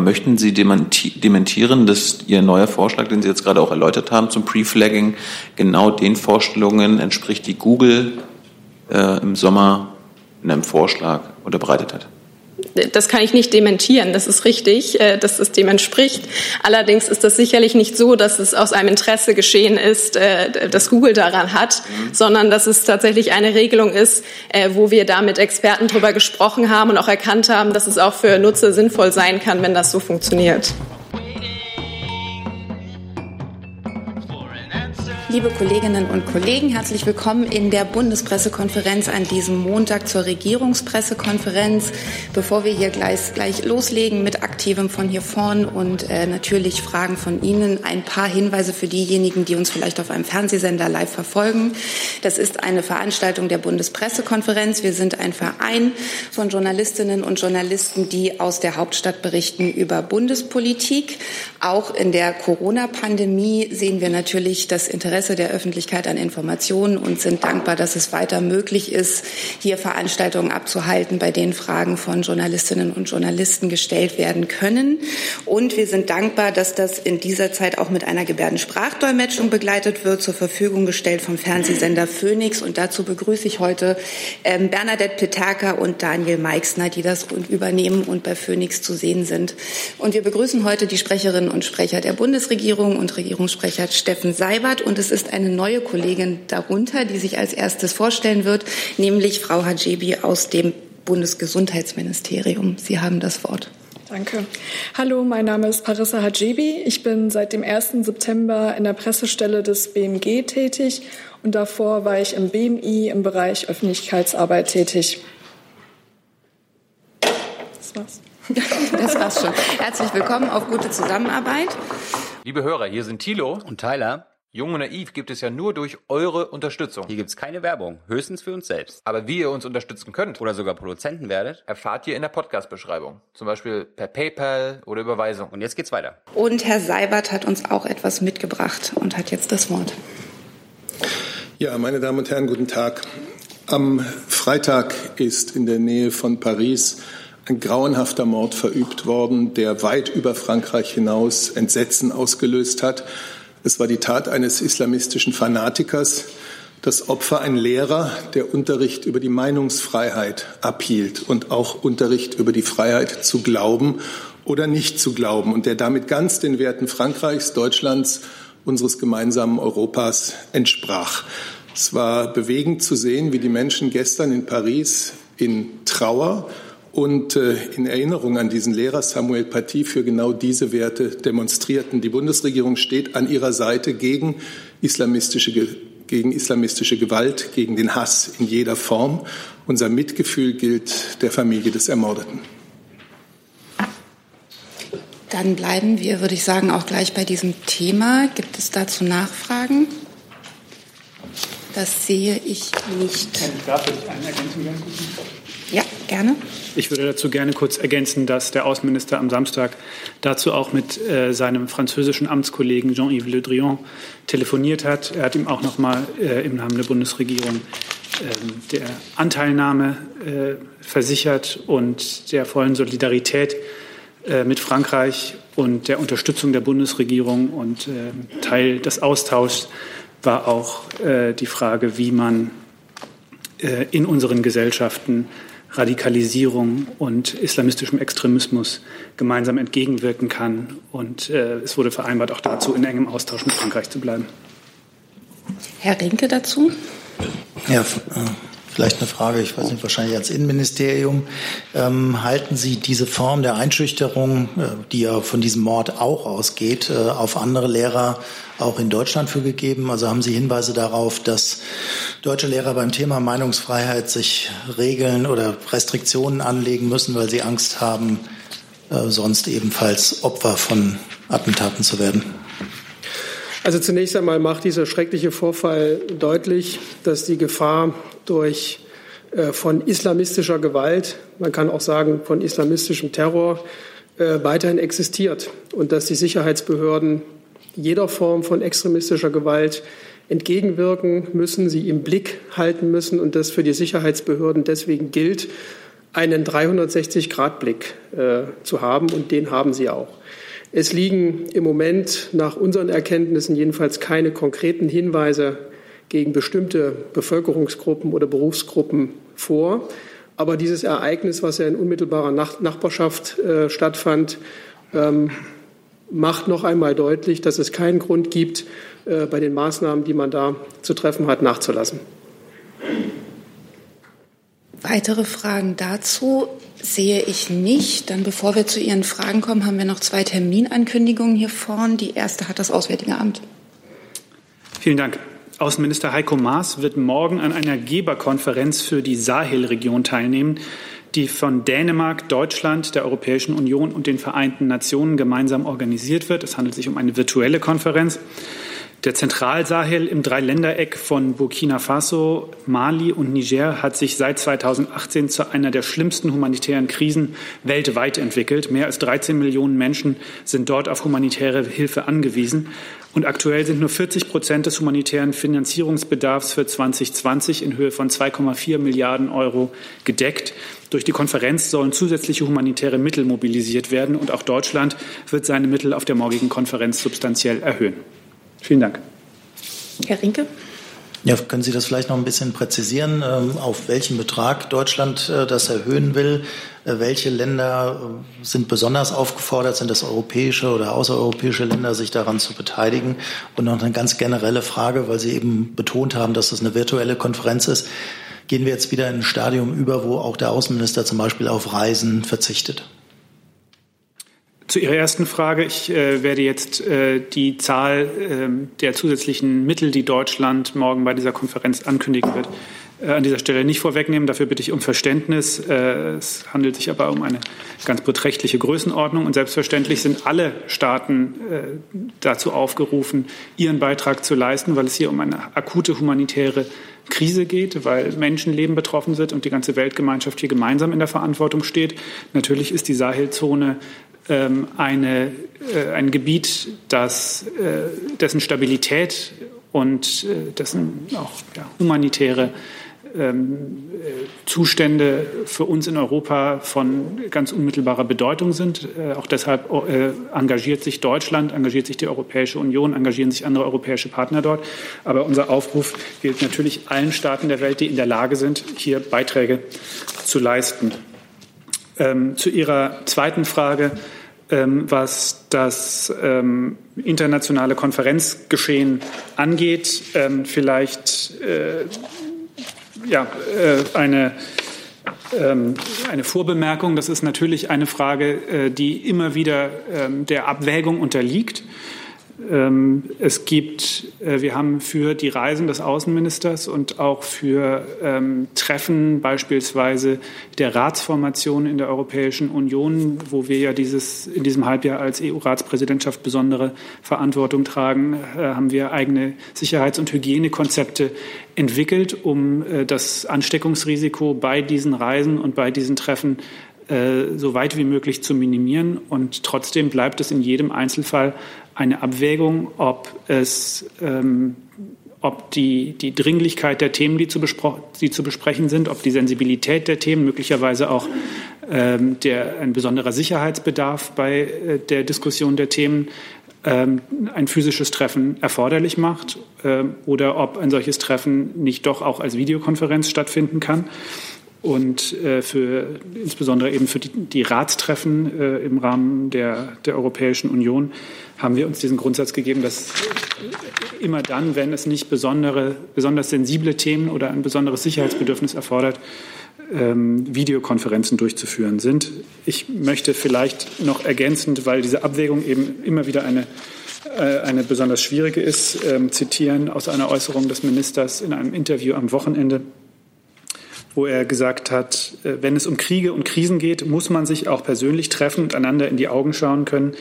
Möchten Sie dementieren, dass Ihr neuer Vorschlag, den Sie jetzt gerade auch erläutert haben zum Pre-Flagging, genau den Vorstellungen entspricht, die Google äh, im Sommer in einem Vorschlag unterbreitet hat? Das kann ich nicht dementieren. Das ist richtig, äh, dass es dem entspricht. Allerdings ist das sicherlich nicht so, dass es aus einem Interesse geschehen ist, äh, das Google daran hat, mhm. sondern dass es tatsächlich eine Regelung ist, äh, wo wir da mit Experten darüber gesprochen haben und auch erkannt haben, dass es auch für Nutzer sinnvoll sein kann, wenn das so funktioniert. Liebe Kolleginnen und Kollegen, herzlich willkommen in der Bundespressekonferenz an diesem Montag zur Regierungspressekonferenz. Bevor wir hier gleich, gleich loslegen mit Aktivem von hier vorn und äh, natürlich Fragen von Ihnen, ein paar Hinweise für diejenigen, die uns vielleicht auf einem Fernsehsender live verfolgen. Das ist eine Veranstaltung der Bundespressekonferenz. Wir sind ein Verein von Journalistinnen und Journalisten, die aus der Hauptstadt berichten über Bundespolitik. Auch in der Corona-Pandemie sehen wir natürlich das Interesse Interesse der Öffentlichkeit an Informationen und sind dankbar, dass es weiter möglich ist, hier Veranstaltungen abzuhalten, bei denen Fragen von Journalistinnen und Journalisten gestellt werden können. Und wir sind dankbar, dass das in dieser Zeit auch mit einer Gebärdensprachdolmetschung begleitet wird, zur Verfügung gestellt vom Fernsehsender Phoenix. Und dazu begrüße ich heute ähm, Bernadette Petaka und Daniel Meixner, die das übernehmen und bei Phoenix zu sehen sind. Und wir begrüßen heute die Sprecherinnen und Sprecher der Bundesregierung und Regierungssprecher Steffen Seibert und es ist eine neue Kollegin darunter, die sich als erstes vorstellen wird, nämlich Frau Hajebi aus dem Bundesgesundheitsministerium. Sie haben das Wort. Danke. Hallo, mein Name ist Parissa Hajebi. Ich bin seit dem 1. September in der Pressestelle des BMG tätig und davor war ich im BMI im Bereich Öffentlichkeitsarbeit tätig. Das war's. Das war's schon. Herzlich willkommen auf gute Zusammenarbeit. Liebe Hörer, hier sind Thilo und Tyler. Jung und Naiv gibt es ja nur durch eure Unterstützung. Hier gibt es keine Werbung, höchstens für uns selbst. Aber wie ihr uns unterstützen könnt oder sogar Produzenten werdet, erfahrt ihr in der Podcast-Beschreibung. Zum Beispiel per PayPal oder Überweisung. Und jetzt geht's weiter. Und Herr Seibert hat uns auch etwas mitgebracht und hat jetzt das Wort. Ja, meine Damen und Herren, guten Tag. Am Freitag ist in der Nähe von Paris ein grauenhafter Mord verübt worden, der weit über Frankreich hinaus Entsetzen ausgelöst hat. Es war die Tat eines islamistischen Fanatikers, das Opfer ein Lehrer, der Unterricht über die Meinungsfreiheit abhielt und auch Unterricht über die Freiheit zu glauben oder nicht zu glauben und der damit ganz den Werten Frankreichs, Deutschlands, unseres gemeinsamen Europas entsprach. Es war bewegend zu sehen, wie die Menschen gestern in Paris in Trauer und äh, in Erinnerung an diesen Lehrer Samuel Paty für genau diese Werte demonstrierten. Die Bundesregierung steht an ihrer Seite gegen islamistische, gegen islamistische Gewalt, gegen den Hass in jeder Form. Unser Mitgefühl gilt der Familie des Ermordeten. Dann bleiben wir, würde ich sagen, auch gleich bei diesem Thema. Gibt es dazu Nachfragen? Das sehe ich nicht. Darf ich eine Ergänzung Ja, gerne. Ich würde dazu gerne kurz ergänzen, dass der Außenminister am Samstag dazu auch mit äh, seinem französischen Amtskollegen Jean-Yves Le Drian telefoniert hat. Er hat ihm auch noch mal äh, im Namen der Bundesregierung äh, der Anteilnahme äh, versichert und der vollen Solidarität äh, mit Frankreich und der Unterstützung der Bundesregierung. Und äh, Teil des Austauschs war auch die Frage, wie man in unseren Gesellschaften Radikalisierung und islamistischem Extremismus gemeinsam entgegenwirken kann. Und äh, es wurde vereinbart, auch dazu in engem Austausch mit Frankreich zu bleiben. Herr Rinke dazu? Ja, äh, vielleicht eine Frage, ich weiß nicht, wahrscheinlich als Innenministerium. Ähm, halten Sie diese Form der Einschüchterung, äh, die ja von diesem Mord auch ausgeht, äh, auf andere Lehrer auch in Deutschland für gegeben? Also haben Sie Hinweise darauf, dass deutsche Lehrer beim Thema Meinungsfreiheit sich Regeln oder Restriktionen anlegen müssen, weil sie Angst haben, äh, sonst ebenfalls Opfer von Attentaten zu werden? Also zunächst einmal macht dieser schreckliche Vorfall deutlich, dass die Gefahr durch äh, von islamistischer Gewalt, man kann auch sagen von islamistischem Terror, äh, weiterhin existiert und dass die Sicherheitsbehörden jeder Form von extremistischer Gewalt entgegenwirken müssen, sie im Blick halten müssen und das für die Sicherheitsbehörden deswegen gilt, einen 360-Grad-Blick äh, zu haben und den haben sie auch. Es liegen im Moment nach unseren Erkenntnissen jedenfalls keine konkreten Hinweise gegen bestimmte Bevölkerungsgruppen oder Berufsgruppen vor. Aber dieses Ereignis, was ja in unmittelbarer Nachbarschaft äh, stattfand, ähm, macht noch einmal deutlich, dass es keinen Grund gibt, äh, bei den Maßnahmen, die man da zu treffen hat, nachzulassen. Weitere Fragen dazu sehe ich nicht. Dann bevor wir zu Ihren Fragen kommen, haben wir noch zwei Terminankündigungen hier vorn. Die erste hat das Auswärtige Amt. Vielen Dank. Außenminister Heiko Maas wird morgen an einer Geberkonferenz für die Sahelregion teilnehmen, die von Dänemark, Deutschland, der Europäischen Union und den Vereinten Nationen gemeinsam organisiert wird. Es handelt sich um eine virtuelle Konferenz. Der Zentralsahel im Dreiländereck von Burkina Faso, Mali und Niger hat sich seit 2018 zu einer der schlimmsten humanitären Krisen weltweit entwickelt. Mehr als 13 Millionen Menschen sind dort auf humanitäre Hilfe angewiesen. Und aktuell sind nur 40 Prozent des humanitären Finanzierungsbedarfs für 2020 in Höhe von 2,4 Milliarden Euro gedeckt. Durch die Konferenz sollen zusätzliche humanitäre Mittel mobilisiert werden. Und auch Deutschland wird seine Mittel auf der morgigen Konferenz substanziell erhöhen. Vielen Dank. Herr Rinke. Ja, können Sie das vielleicht noch ein bisschen präzisieren, ähm, auf welchen Betrag Deutschland äh, das erhöhen will? Äh, welche Länder äh, sind besonders aufgefordert? Sind das europäische oder außereuropäische Länder, sich daran zu beteiligen? Und noch eine ganz generelle Frage, weil Sie eben betont haben, dass das eine virtuelle Konferenz ist. Gehen wir jetzt wieder in ein Stadium über, wo auch der Außenminister zum Beispiel auf Reisen verzichtet? Zu Ihrer ersten Frage. Ich äh, werde jetzt äh, die Zahl äh, der zusätzlichen Mittel, die Deutschland morgen bei dieser Konferenz ankündigen wird, äh, an dieser Stelle nicht vorwegnehmen. Dafür bitte ich um Verständnis. Äh, es handelt sich aber um eine ganz beträchtliche Größenordnung. Und selbstverständlich sind alle Staaten äh, dazu aufgerufen, ihren Beitrag zu leisten, weil es hier um eine akute humanitäre Krise geht, weil Menschenleben betroffen sind und die ganze Weltgemeinschaft hier gemeinsam in der Verantwortung steht. Natürlich ist die Sahelzone ähm, eine, äh, ein Gebiet, das, äh, dessen Stabilität und äh, dessen auch ja, humanitäre Zustände für uns in Europa von ganz unmittelbarer Bedeutung sind. auch deshalb engagiert sich Deutschland, engagiert sich die Europäische Union, engagieren sich andere europäische Partner dort. Aber unser Aufruf gilt natürlich allen Staaten der Welt, die in der Lage sind, hier Beiträge zu leisten. Ähm, zu Ihrer zweiten Frage ähm, was das ähm, internationale Konferenzgeschehen angeht. Ähm, vielleicht äh, ja, äh, eine, ähm, eine Vorbemerkung. Das ist natürlich eine Frage, äh, die immer wieder ähm, der Abwägung unterliegt. Ähm, es gibt, äh, wir haben für die Reisen des Außenministers und auch für ähm, Treffen beispielsweise der Ratsformation in der Europäischen Union, wo wir ja dieses, in diesem Halbjahr als EU-Ratspräsidentschaft besondere Verantwortung tragen, äh, haben wir eigene Sicherheits- und Hygienekonzepte entwickelt, um äh, das Ansteckungsrisiko bei diesen Reisen und bei diesen Treffen so weit wie möglich zu minimieren. Und trotzdem bleibt es in jedem Einzelfall eine Abwägung, ob es ähm, ob die, die Dringlichkeit der Themen, die zu, die zu, besprechen sind, ob die Sensibilität der Themen, möglicherweise auch ähm, der, ein besonderer Sicherheitsbedarf bei äh, der Diskussion der Themen ähm, ein physisches Treffen erforderlich macht ähm, oder ob ein solches Treffen nicht doch auch als Videokonferenz stattfinden kann. Und äh, für, insbesondere eben für die, die Ratstreffen äh, im Rahmen der, der Europäischen Union haben wir uns diesen Grundsatz gegeben, dass immer dann, wenn es nicht besondere, besonders sensible Themen oder ein besonderes Sicherheitsbedürfnis erfordert, ähm, Videokonferenzen durchzuführen sind. Ich möchte vielleicht noch ergänzend, weil diese Abwägung eben immer wieder eine, äh, eine besonders schwierige ist, ähm, zitieren aus einer Äußerung des Ministers in einem Interview am Wochenende wo er gesagt hat, äh, wenn es um Kriege und Krisen geht, muss man sich auch persönlich treffen und einander in die Augen schauen können.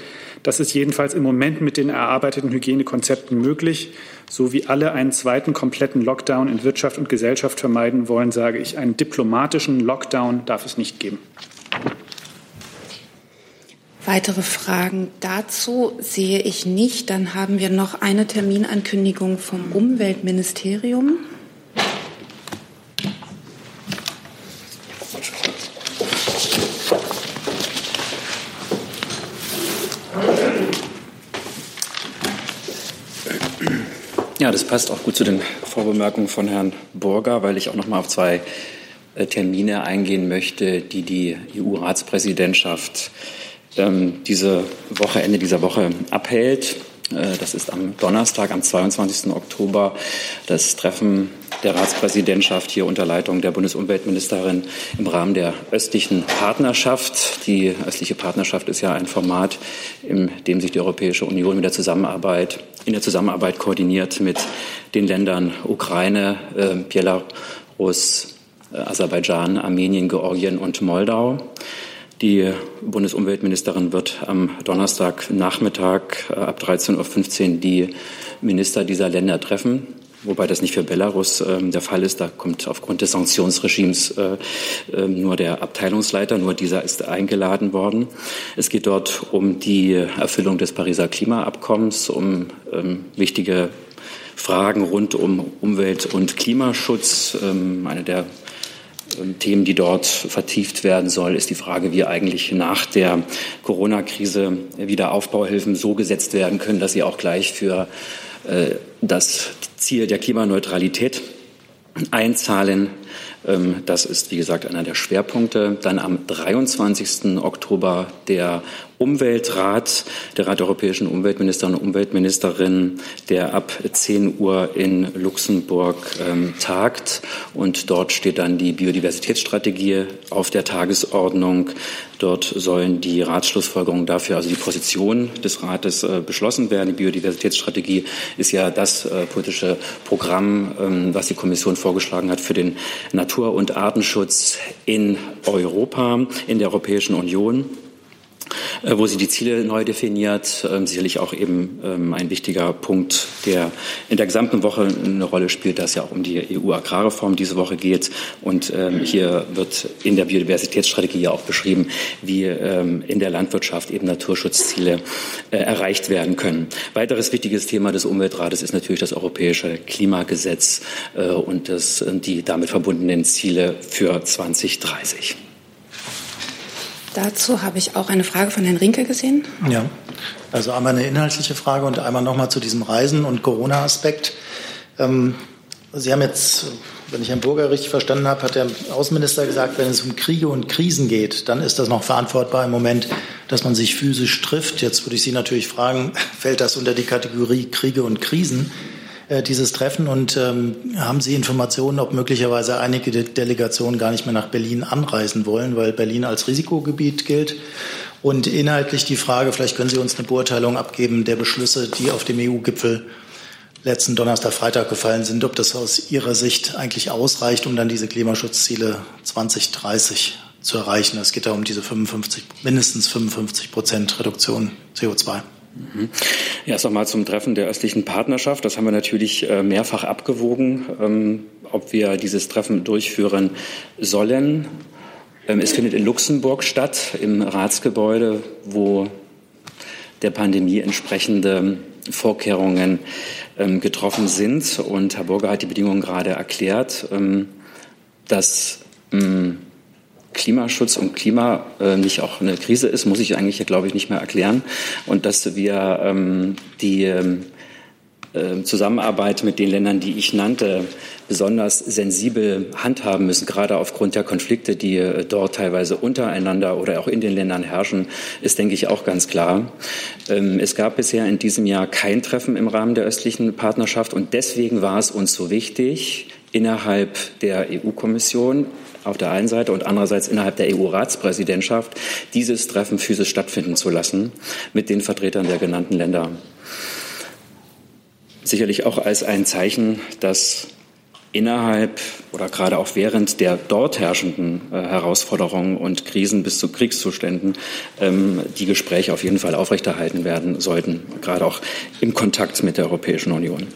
Das ist jedenfalls im Moment mit den erarbeiteten Hygienekonzepten möglich. So wie alle einen zweiten kompletten Lockdown in Wirtschaft und Gesellschaft vermeiden wollen, sage ich, einen diplomatischen Lockdown darf es nicht geben. Weitere Fragen dazu sehe ich nicht. Dann haben wir noch eine Terminankündigung vom Umweltministerium. Ja, das passt auch gut zu den Vorbemerkungen von Herrn Burger, weil ich auch noch mal auf zwei äh, Termine eingehen möchte, die die EU-Ratspräsidentschaft ähm, diese Woche, Ende dieser Woche abhält. Äh, das ist am Donnerstag, am 22. Oktober, das Treffen der Ratspräsidentschaft hier unter Leitung der Bundesumweltministerin im Rahmen der östlichen Partnerschaft. Die östliche Partnerschaft ist ja ein Format, in dem sich die Europäische Union mit der Zusammenarbeit, in der Zusammenarbeit koordiniert mit den Ländern Ukraine, äh, Belarus, äh, Aserbaidschan, Armenien, Georgien und Moldau. Die Bundesumweltministerin wird am Donnerstagnachmittag äh, ab 13.15 Uhr die Minister dieser Länder treffen. Wobei das nicht für Belarus äh, der Fall ist. Da kommt aufgrund des Sanktionsregimes äh, äh, nur der Abteilungsleiter, nur dieser ist eingeladen worden. Es geht dort um die Erfüllung des Pariser Klimaabkommens, um ähm, wichtige Fragen rund um Umwelt- und Klimaschutz. Ähm, eine der Themen, die dort vertieft werden soll, ist die Frage, wie eigentlich nach der Corona-Krise wieder Aufbauhilfen so gesetzt werden können, dass sie auch gleich für äh, das Ziel der Klimaneutralität einzahlen. Ähm, das ist, wie gesagt, einer der Schwerpunkte. Dann am 23. Oktober der Umweltrat, der Rat der europäischen Umweltminister und Umweltministerinnen, der ab 10 Uhr in Luxemburg ähm, tagt. Und dort steht dann die Biodiversitätsstrategie auf der Tagesordnung. Dort sollen die Ratsschlussfolgerungen dafür, also die Position des Rates, äh, beschlossen werden. Die Biodiversitätsstrategie ist ja das äh, politische Programm, ähm, was die Kommission vorgeschlagen hat für den Natur- und Artenschutz in Europa, in der Europäischen Union. Äh, wo sie die Ziele neu definiert. Ähm, sicherlich auch eben ähm, ein wichtiger Punkt, der in der gesamten Woche eine Rolle spielt, dass ja auch um die EU-Agrarreform diese Woche geht. Und ähm, hier wird in der Biodiversitätsstrategie ja auch beschrieben, wie in der Landwirtschaft eben Naturschutzziele äh, erreicht werden können. Weiteres wichtiges Thema des Umweltrates ist natürlich das europäische Klimagesetz äh, und das, die damit verbundenen Ziele für 2030. Dazu habe ich auch eine Frage von Herrn Rinke gesehen. Ja, also einmal eine inhaltliche Frage und einmal nochmal zu diesem Reisen- und Corona-Aspekt. Ähm, Sie haben jetzt, wenn ich Herrn Burger richtig verstanden habe, hat der Außenminister gesagt, wenn es um Kriege und Krisen geht, dann ist das noch verantwortbar im Moment, dass man sich physisch trifft. Jetzt würde ich Sie natürlich fragen, fällt das unter die Kategorie Kriege und Krisen? Äh, dieses Treffen und ähm, haben Sie Informationen, ob möglicherweise einige De Delegationen gar nicht mehr nach Berlin anreisen wollen, weil Berlin als Risikogebiet gilt? Und inhaltlich die Frage, vielleicht können Sie uns eine Beurteilung abgeben der Beschlüsse, die auf dem EU-Gipfel letzten Donnerstag, Freitag gefallen sind, ob das aus Ihrer Sicht eigentlich ausreicht, um dann diese Klimaschutzziele 2030 zu erreichen. Es geht da um diese 55, mindestens 55 Prozent Reduktion CO2. Erst einmal zum Treffen der östlichen Partnerschaft. Das haben wir natürlich äh, mehrfach abgewogen, ähm, ob wir dieses Treffen durchführen sollen. Ähm, es findet in Luxemburg statt, im Ratsgebäude, wo der Pandemie entsprechende Vorkehrungen ähm, getroffen sind. Und Herr Burger hat die Bedingungen gerade erklärt, dass Klimaschutz und Klima äh, nicht auch eine Krise ist, muss ich eigentlich, glaube ich, nicht mehr erklären. Und dass wir ähm, die äh, Zusammenarbeit mit den Ländern, die ich nannte, besonders sensibel handhaben müssen, gerade aufgrund der Konflikte, die äh, dort teilweise untereinander oder auch in den Ländern herrschen, ist, denke ich, auch ganz klar. Ähm, es gab bisher in diesem Jahr kein Treffen im Rahmen der östlichen Partnerschaft und deswegen war es uns so wichtig, innerhalb der EU-Kommission auf der einen Seite und andererseits innerhalb der EU-Ratspräsidentschaft dieses Treffen physisch stattfinden zu lassen mit den Vertretern der genannten Länder. Sicherlich auch als ein Zeichen, dass innerhalb oder gerade auch während der dort herrschenden äh, Herausforderungen und Krisen bis zu Kriegszuständen ähm, die Gespräche auf jeden Fall aufrechterhalten werden sollten, gerade auch im Kontakt mit der Europäischen Union.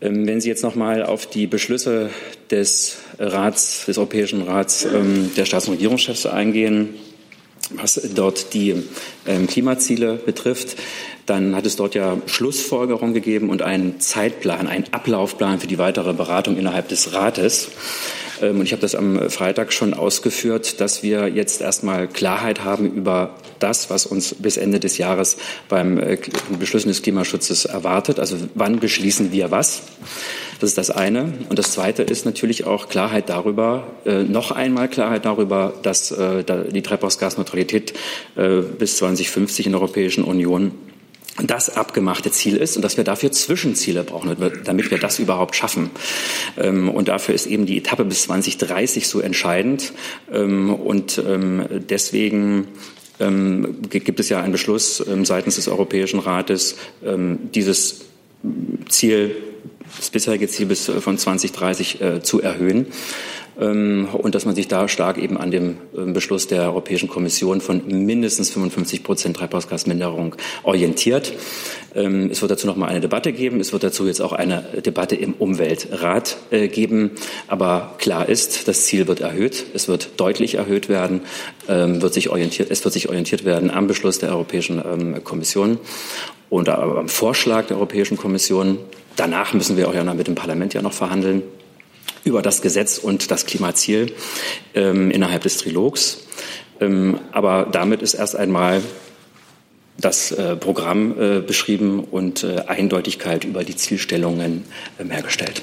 Ähm, wenn Sie jetzt noch mal auf die Beschlüsse des Rats, des Europäischen Rats ähm, der Staats- und Regierungschefs eingehen, was dort die ähm, Klimaziele betrifft, dann hat es dort ja Schlussfolgerungen gegeben und einen Zeitplan, einen Ablaufplan für die weitere Beratung innerhalb des Rates. Ähm, und ich habe das am Freitag schon ausgeführt, dass wir jetzt erstmal Klarheit haben über das, was uns bis Ende des Jahres beim äh, Beschlüssen des Klimaschutzes erwartet. Also wann beschließen wir was? Das ist das eine. Und das zweite ist natürlich auch Klarheit darüber, äh, noch einmal Klarheit darüber, dass äh, die Treibhausgasneutralität bis 2050 in der Europäischen Union das abgemachte Ziel ist und dass wir dafür Zwischenziele brauchen, damit wir das überhaupt schaffen. Ähm, und dafür ist eben die Etappe bis 2030 so entscheidend. Ähm, und ähm, deswegen gibt es ja einen Beschluss seitens des Europäischen Rates, dieses Ziel, das bisherige Ziel bis äh, von 2030 äh, zu erhöhen. Ähm, und dass man sich da stark eben an dem ähm, Beschluss der Europäischen Kommission von mindestens 55 Prozent Treibhausgasminderung orientiert. Ähm, es wird dazu noch mal eine Debatte geben. Es wird dazu jetzt auch eine Debatte im Umweltrat äh, geben. Aber klar ist, das Ziel wird erhöht. Es wird deutlich erhöht werden. Wird sich orientiert, es wird sich orientiert werden am Beschluss der Europäischen Kommission und am Vorschlag der Europäischen Kommission. Danach müssen wir auch ja mit dem Parlament ja noch verhandeln über das Gesetz und das Klimaziel ähm, innerhalb des Trilogs. Ähm, aber damit ist erst einmal das äh, Programm äh, beschrieben und äh, Eindeutigkeit über die Zielstellungen ähm, hergestellt.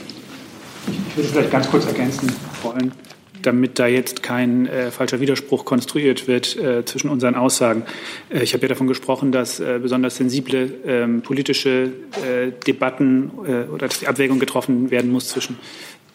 Ich würde vielleicht ganz kurz ergänzen wollen, damit da jetzt kein äh, falscher Widerspruch konstruiert wird äh, zwischen unseren Aussagen. Äh, ich habe ja davon gesprochen, dass äh, besonders sensible ähm, politische äh, Debatten äh, oder dass die Abwägung getroffen werden muss zwischen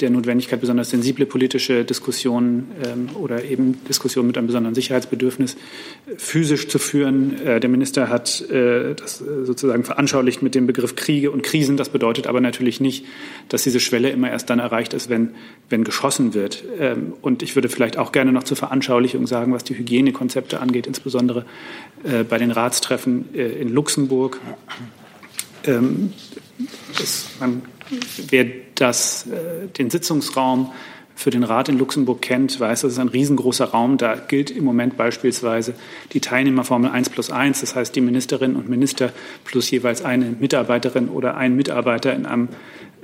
der Notwendigkeit, besonders sensible politische Diskussionen ähm, oder eben Diskussionen mit einem besonderen Sicherheitsbedürfnis äh, physisch zu führen. Äh, der Minister hat äh, das äh, sozusagen veranschaulicht mit dem Begriff Kriege und Krisen. Das bedeutet aber natürlich nicht, dass diese Schwelle immer erst dann erreicht ist, wenn, wenn geschossen wird. Ähm, und ich würde vielleicht auch gerne noch zur Veranschaulichung sagen, was die Hygienekonzepte angeht, insbesondere äh, bei den Ratstreffen äh, in Luxemburg. Ähm, es, man wer das, äh, den Sitzungsraum für den Rat in Luxemburg kennt, weiß, das ist ein riesengroßer Raum. Da gilt im Moment beispielsweise die Teilnehmerformel 1 plus 1. Das heißt, die Ministerinnen und Minister plus jeweils eine Mitarbeiterin oder ein Mitarbeiter in einem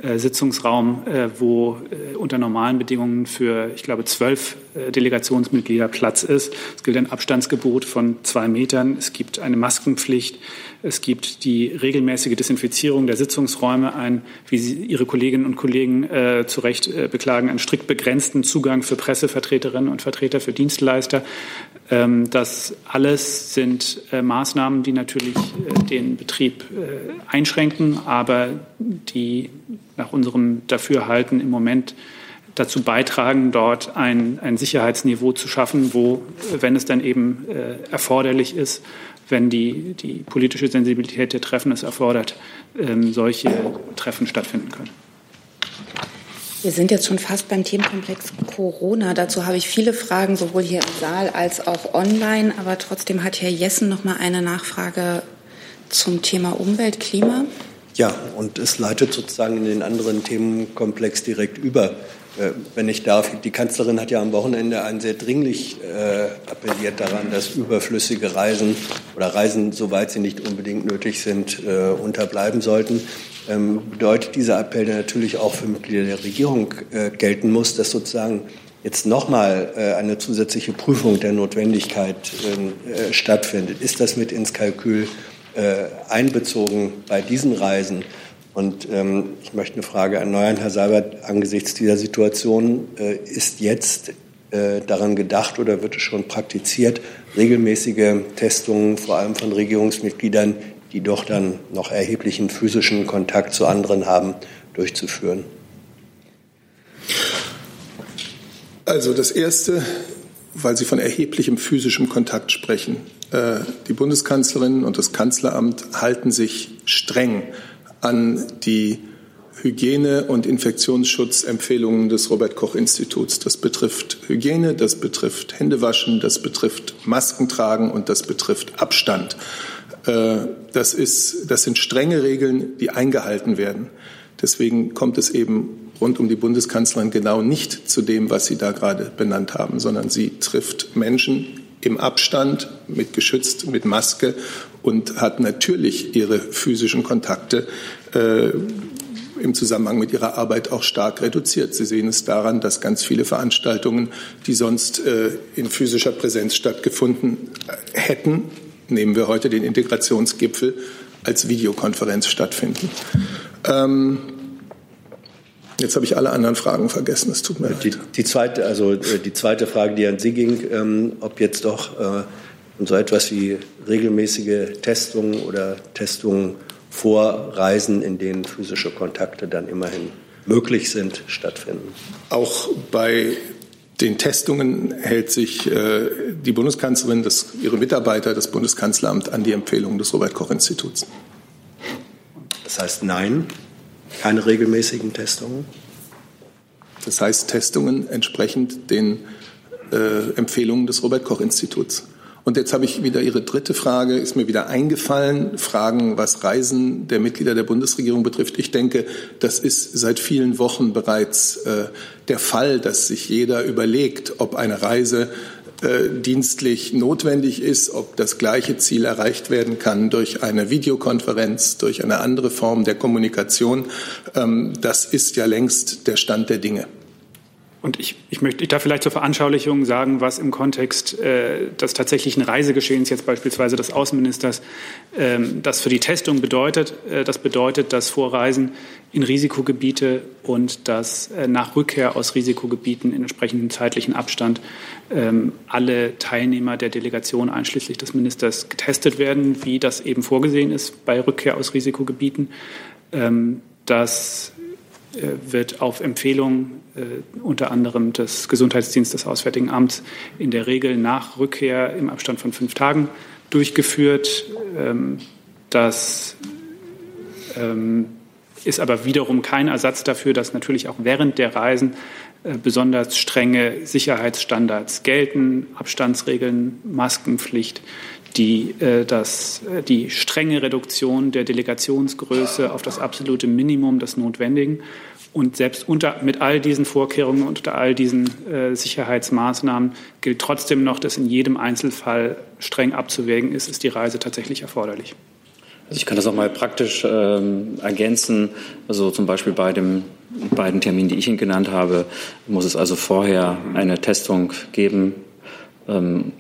äh, Sitzungsraum, äh, wo äh, unter normalen Bedingungen für, ich glaube, zwölf Delegationsmitglieder Platz ist. Es gilt ein Abstandsgebot von zwei Metern. Es gibt eine Maskenpflicht. Es gibt die regelmäßige Desinfizierung der Sitzungsräume, ein, wie Sie, Ihre Kolleginnen und Kollegen äh, zu Recht äh, beklagen, einen strikt begrenzten Zugang für Pressevertreterinnen und Vertreter für Dienstleister. Ähm, das alles sind äh, Maßnahmen, die natürlich äh, den Betrieb äh, einschränken, aber die nach unserem Dafürhalten im Moment dazu beitragen, dort ein, ein Sicherheitsniveau zu schaffen, wo, wenn es dann eben äh, erforderlich ist, wenn die, die politische Sensibilität der Treffen es erfordert, ähm, solche Treffen stattfinden können. Wir sind jetzt schon fast beim Themenkomplex Corona. Dazu habe ich viele Fragen, sowohl hier im Saal als auch online. Aber trotzdem hat Herr Jessen noch mal eine Nachfrage zum Thema Umwelt, Klima. Ja, und es leitet sozusagen in den anderen Themenkomplex direkt über. Äh, wenn ich darf, die Kanzlerin hat ja am Wochenende ein sehr dringlich äh, appelliert daran, dass überflüssige Reisen oder Reisen, soweit sie nicht unbedingt nötig sind, äh, unterbleiben sollten. Ähm, bedeutet dieser Appell, der natürlich auch für Mitglieder der Regierung gelten muss, dass sozusagen jetzt nochmal eine zusätzliche Prüfung der Notwendigkeit ähm, äh, stattfindet. Ist das mit ins Kalkül einbezogen bei diesen Reisen? Und ähm, ich möchte eine Frage erneuern, Herr Seibert, angesichts dieser Situation, äh, ist jetzt äh, daran gedacht oder wird es schon praktiziert, regelmäßige Testungen vor allem von Regierungsmitgliedern, die doch dann noch erheblichen physischen Kontakt zu anderen haben, durchzuführen? Also das Erste, weil Sie von erheblichem physischem Kontakt sprechen. Äh, die Bundeskanzlerin und das Kanzleramt halten sich streng an die Hygiene- und Infektionsschutzempfehlungen des Robert Koch Instituts. Das betrifft Hygiene, das betrifft Händewaschen, das betrifft Maskentragen und das betrifft Abstand. Äh, das, ist, das sind strenge Regeln, die eingehalten werden. Deswegen kommt es eben rund um die Bundeskanzlerin genau nicht zu dem, was Sie da gerade benannt haben, sondern sie trifft Menschen im Abstand, mit geschützt, mit Maske und hat natürlich ihre physischen Kontakte äh, im Zusammenhang mit ihrer Arbeit auch stark reduziert. Sie sehen es daran, dass ganz viele Veranstaltungen, die sonst äh, in physischer Präsenz stattgefunden hätten, nehmen wir heute den Integrationsgipfel, als Videokonferenz stattfinden. Ähm, Jetzt habe ich alle anderen Fragen vergessen. Es tut mir die, leid. Die zweite, also äh, die zweite Frage, die an Sie ging, ähm, ob jetzt doch äh, so etwas wie regelmäßige Testungen oder Testungen vor Reisen, in denen physische Kontakte dann immerhin möglich sind, stattfinden. Auch bei den Testungen hält sich äh, die Bundeskanzlerin, das, ihre Mitarbeiter, das Bundeskanzleramt an die Empfehlungen des Robert Koch Instituts. Das heißt nein, keine regelmäßigen Testungen. Das heißt Testungen entsprechend den äh, Empfehlungen des Robert Koch Instituts. Und jetzt habe ich wieder Ihre dritte Frage, ist mir wieder eingefallen, Fragen, was Reisen der Mitglieder der Bundesregierung betrifft. Ich denke, das ist seit vielen Wochen bereits äh, der Fall, dass sich jeder überlegt, ob eine Reise äh, dienstlich notwendig ist, ob das gleiche Ziel erreicht werden kann durch eine Videokonferenz, durch eine andere Form der Kommunikation. Ähm, das ist ja längst der Stand der Dinge. Und ich, ich möchte ich darf vielleicht zur Veranschaulichung sagen, was im Kontext äh, des tatsächlichen Reisegeschehens jetzt beispielsweise des Außenministers ähm, das für die Testung bedeutet. Äh, das bedeutet, dass Vorreisen in Risikogebiete und dass äh, nach Rückkehr aus Risikogebieten in entsprechendem zeitlichen Abstand ähm, alle Teilnehmer der Delegation einschließlich des Ministers getestet werden, wie das eben vorgesehen ist bei Rückkehr aus Risikogebieten. Ähm, das äh, wird auf Empfehlung äh, unter anderem des Gesundheitsdienstes des Auswärtigen Amts in der Regel nach Rückkehr im Abstand von fünf Tagen durchgeführt. Ähm, das ähm, ist aber wiederum kein Ersatz dafür, dass natürlich auch während der Reisen äh, besonders strenge Sicherheitsstandards gelten, Abstandsregeln, Maskenpflicht, die, äh, das, äh, die strenge Reduktion der Delegationsgröße auf das absolute Minimum des Notwendigen. Und selbst unter, mit all diesen Vorkehrungen und unter all diesen äh, Sicherheitsmaßnahmen gilt trotzdem noch, dass in jedem Einzelfall streng abzuwägen ist, ist die Reise tatsächlich erforderlich. Also ich kann das auch mal praktisch ähm, ergänzen. Also zum Beispiel bei den beiden Terminen, die ich Ihnen genannt habe, muss es also vorher eine Testung geben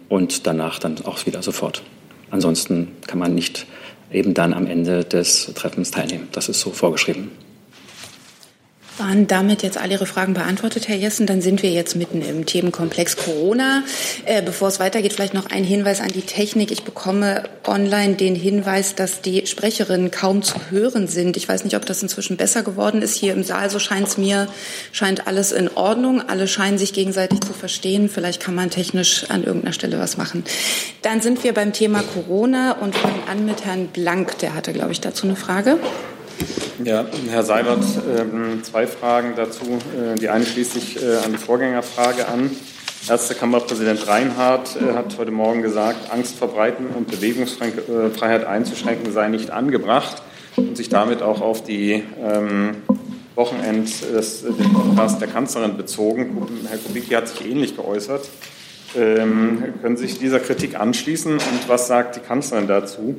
und danach dann auch wieder sofort. Ansonsten kann man nicht eben dann am Ende des Treffens teilnehmen. Das ist so vorgeschrieben. Waren damit jetzt alle Ihre Fragen beantwortet, Herr Jessen? Dann sind wir jetzt mitten im Themenkomplex Corona. Äh, bevor es weitergeht, vielleicht noch ein Hinweis an die Technik. Ich bekomme online den Hinweis, dass die Sprecherinnen kaum zu hören sind. Ich weiß nicht, ob das inzwischen besser geworden ist. Hier im Saal, so scheint es mir, scheint alles in Ordnung. Alle scheinen sich gegenseitig zu verstehen. Vielleicht kann man technisch an irgendeiner Stelle was machen. Dann sind wir beim Thema Corona und fangen an mit Herrn Blank. Der hatte, glaube ich, dazu eine Frage. Ja, Herr Seibert, ähm, zwei Fragen dazu. Äh, die eine schließt sich äh, an die Vorgängerfrage an. Ärztekammerpräsident Reinhardt äh, hat heute Morgen gesagt, Angst verbreiten und Bewegungsfreiheit einzuschränken sei nicht angebracht und sich damit auch auf die ähm, Wochenend des, den Podcast der Kanzlerin bezogen. Herr Kubicki hat sich ähnlich geäußert. Ähm, können Sie sich dieser Kritik anschließen und was sagt die Kanzlerin dazu?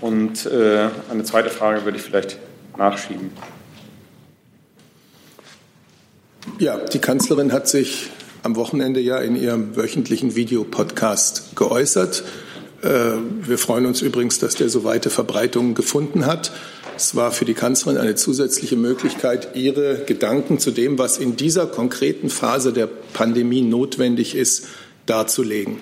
Und äh, eine zweite Frage würde ich vielleicht nachschieben. Ja, die Kanzlerin hat sich am Wochenende ja in ihrem wöchentlichen Videopodcast geäußert. Äh, wir freuen uns übrigens, dass der so weite Verbreitung gefunden hat. Es war für die Kanzlerin eine zusätzliche Möglichkeit, ihre Gedanken zu dem, was in dieser konkreten Phase der Pandemie notwendig ist, darzulegen.